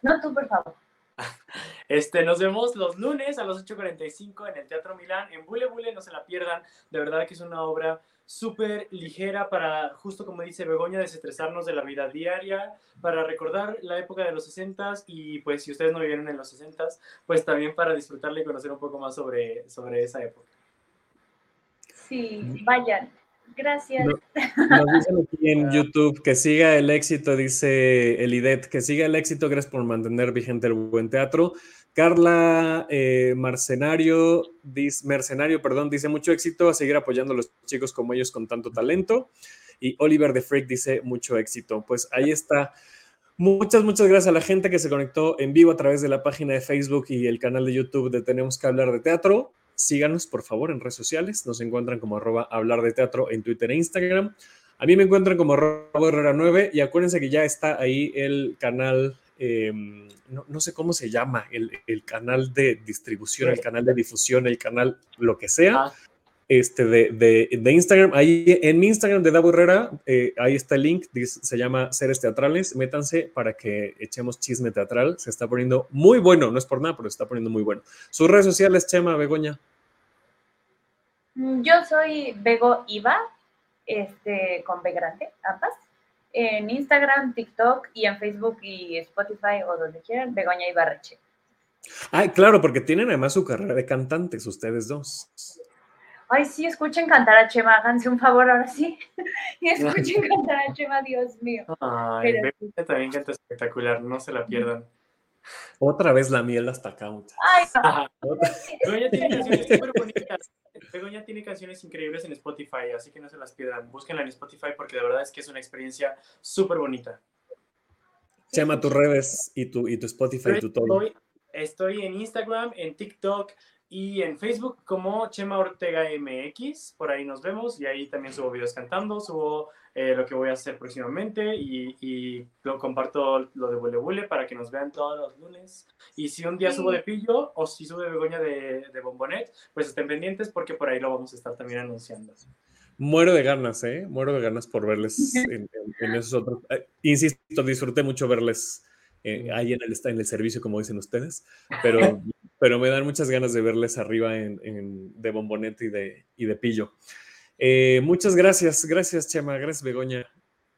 No, tú, por favor. Este, nos vemos los lunes a las 8.45 en el Teatro Milán, en Bule Bule, no se la pierdan, de verdad que es una obra súper ligera para, justo como dice Begoña, desestresarnos de la vida diaria, para recordar la época de los 60 y pues si ustedes no vivieron en los 60 pues también para disfrutarla y conocer un poco más sobre, sobre esa época. Sí, vayan. Gracias. Nos, nos dicen aquí en YouTube que siga el éxito, dice Elidet, que siga el éxito, gracias por mantener vigente el buen teatro. Carla eh, Mercenario, dice, Mercenario, perdón, dice mucho éxito a seguir apoyando a los chicos como ellos con tanto talento. Y Oliver de Freak dice mucho éxito. Pues ahí está. Muchas, muchas gracias a la gente que se conectó en vivo a través de la página de Facebook y el canal de YouTube de Tenemos que hablar de teatro síganos por favor en redes sociales. Nos encuentran como arroba hablar de teatro en Twitter e Instagram. A mí me encuentran como arroba herrera 9 y acuérdense que ya está ahí el canal, eh, no, no, sé cómo se llama, el, el canal de distribución, sí. el canal de difusión, el canal lo que sea. Ah. Este de, de, de, Instagram, ahí en mi Instagram de Davo Herrera, eh, ahí está el link, dice, se llama Seres Teatrales, métanse para que echemos chisme teatral, se está poniendo muy bueno, no es por nada, pero se está poniendo muy bueno. Sus redes sociales, Chema, Begoña. Yo soy Bego Iva, este, con B grande, ambas. En Instagram, TikTok y en Facebook y Spotify o donde quieran, Begoña Ibarreche. Ay, claro, porque tienen además su carrera de cantantes, ustedes dos. Ay, sí, escuchen cantar a Chema, háganse un favor ahora sí. y escuchen cantar a Chema, Dios mío. Ay, Pero, también canta espectacular, no se la pierdan. Otra vez la miel hasta acá. Ay, no. Begoña tiene canciones súper bonitas. Begoña tiene canciones increíbles en Spotify, así que no se las pierdan. Búsquenla en Spotify porque de verdad es que es una experiencia súper bonita. Chema, tus redes y tu, y tu Spotify, y tu todo. Estoy, estoy en Instagram, en TikTok y en Facebook como Chema Ortega MX, por ahí nos vemos y ahí también subo videos cantando, subo eh, lo que voy a hacer próximamente y, y, lo comparto lo de Bule Bule para que nos vean todos los lunes. Y si un día subo de Pillo o si sube Begoña de, de Bombonet, pues estén pendientes porque por ahí lo vamos a estar también anunciando. Muero de ganas, ¿eh? Muero de ganas por verles en, en, esos otros. Eh, insisto, disfruté mucho verles eh, ahí en el, en el servicio, como dicen ustedes, pero pero me dan muchas ganas de verles arriba en, en de Bombonete y de, y de Pillo. Eh, muchas gracias, gracias Chema, gracias Begoña.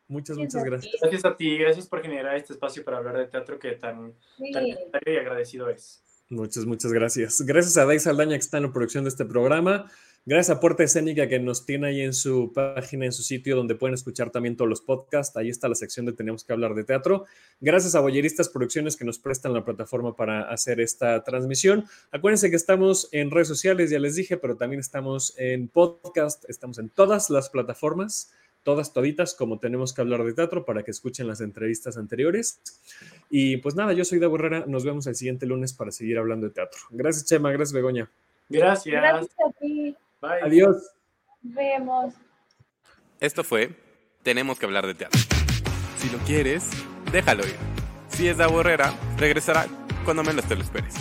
Muchas, muchas gracias. Gracias a ti, gracias por generar este espacio para hablar de teatro que tan, sí. tan y agradecido es. Muchas, muchas gracias. Gracias a Dai Saldaña que está en la producción de este programa. Gracias a Puerta Escénica que nos tiene ahí en su página, en su sitio, donde pueden escuchar también todos los podcasts. Ahí está la sección de Tenemos que hablar de teatro. Gracias a Boyeristas Producciones que nos prestan la plataforma para hacer esta transmisión. Acuérdense que estamos en redes sociales, ya les dije, pero también estamos en podcast, estamos en todas las plataformas, todas toditas, como Tenemos que hablar de teatro, para que escuchen las entrevistas anteriores. Y pues nada, yo soy de Herrera. Nos vemos el siguiente lunes para seguir hablando de teatro. Gracias, Chema. Gracias, Begoña. Gracias. Gracias a ti. Bye. Adiós. Nos vemos. Esto fue Tenemos que hablar de teatro. Si lo quieres, déjalo ir. Si es de Herrera, regresará cuando menos te lo esperes.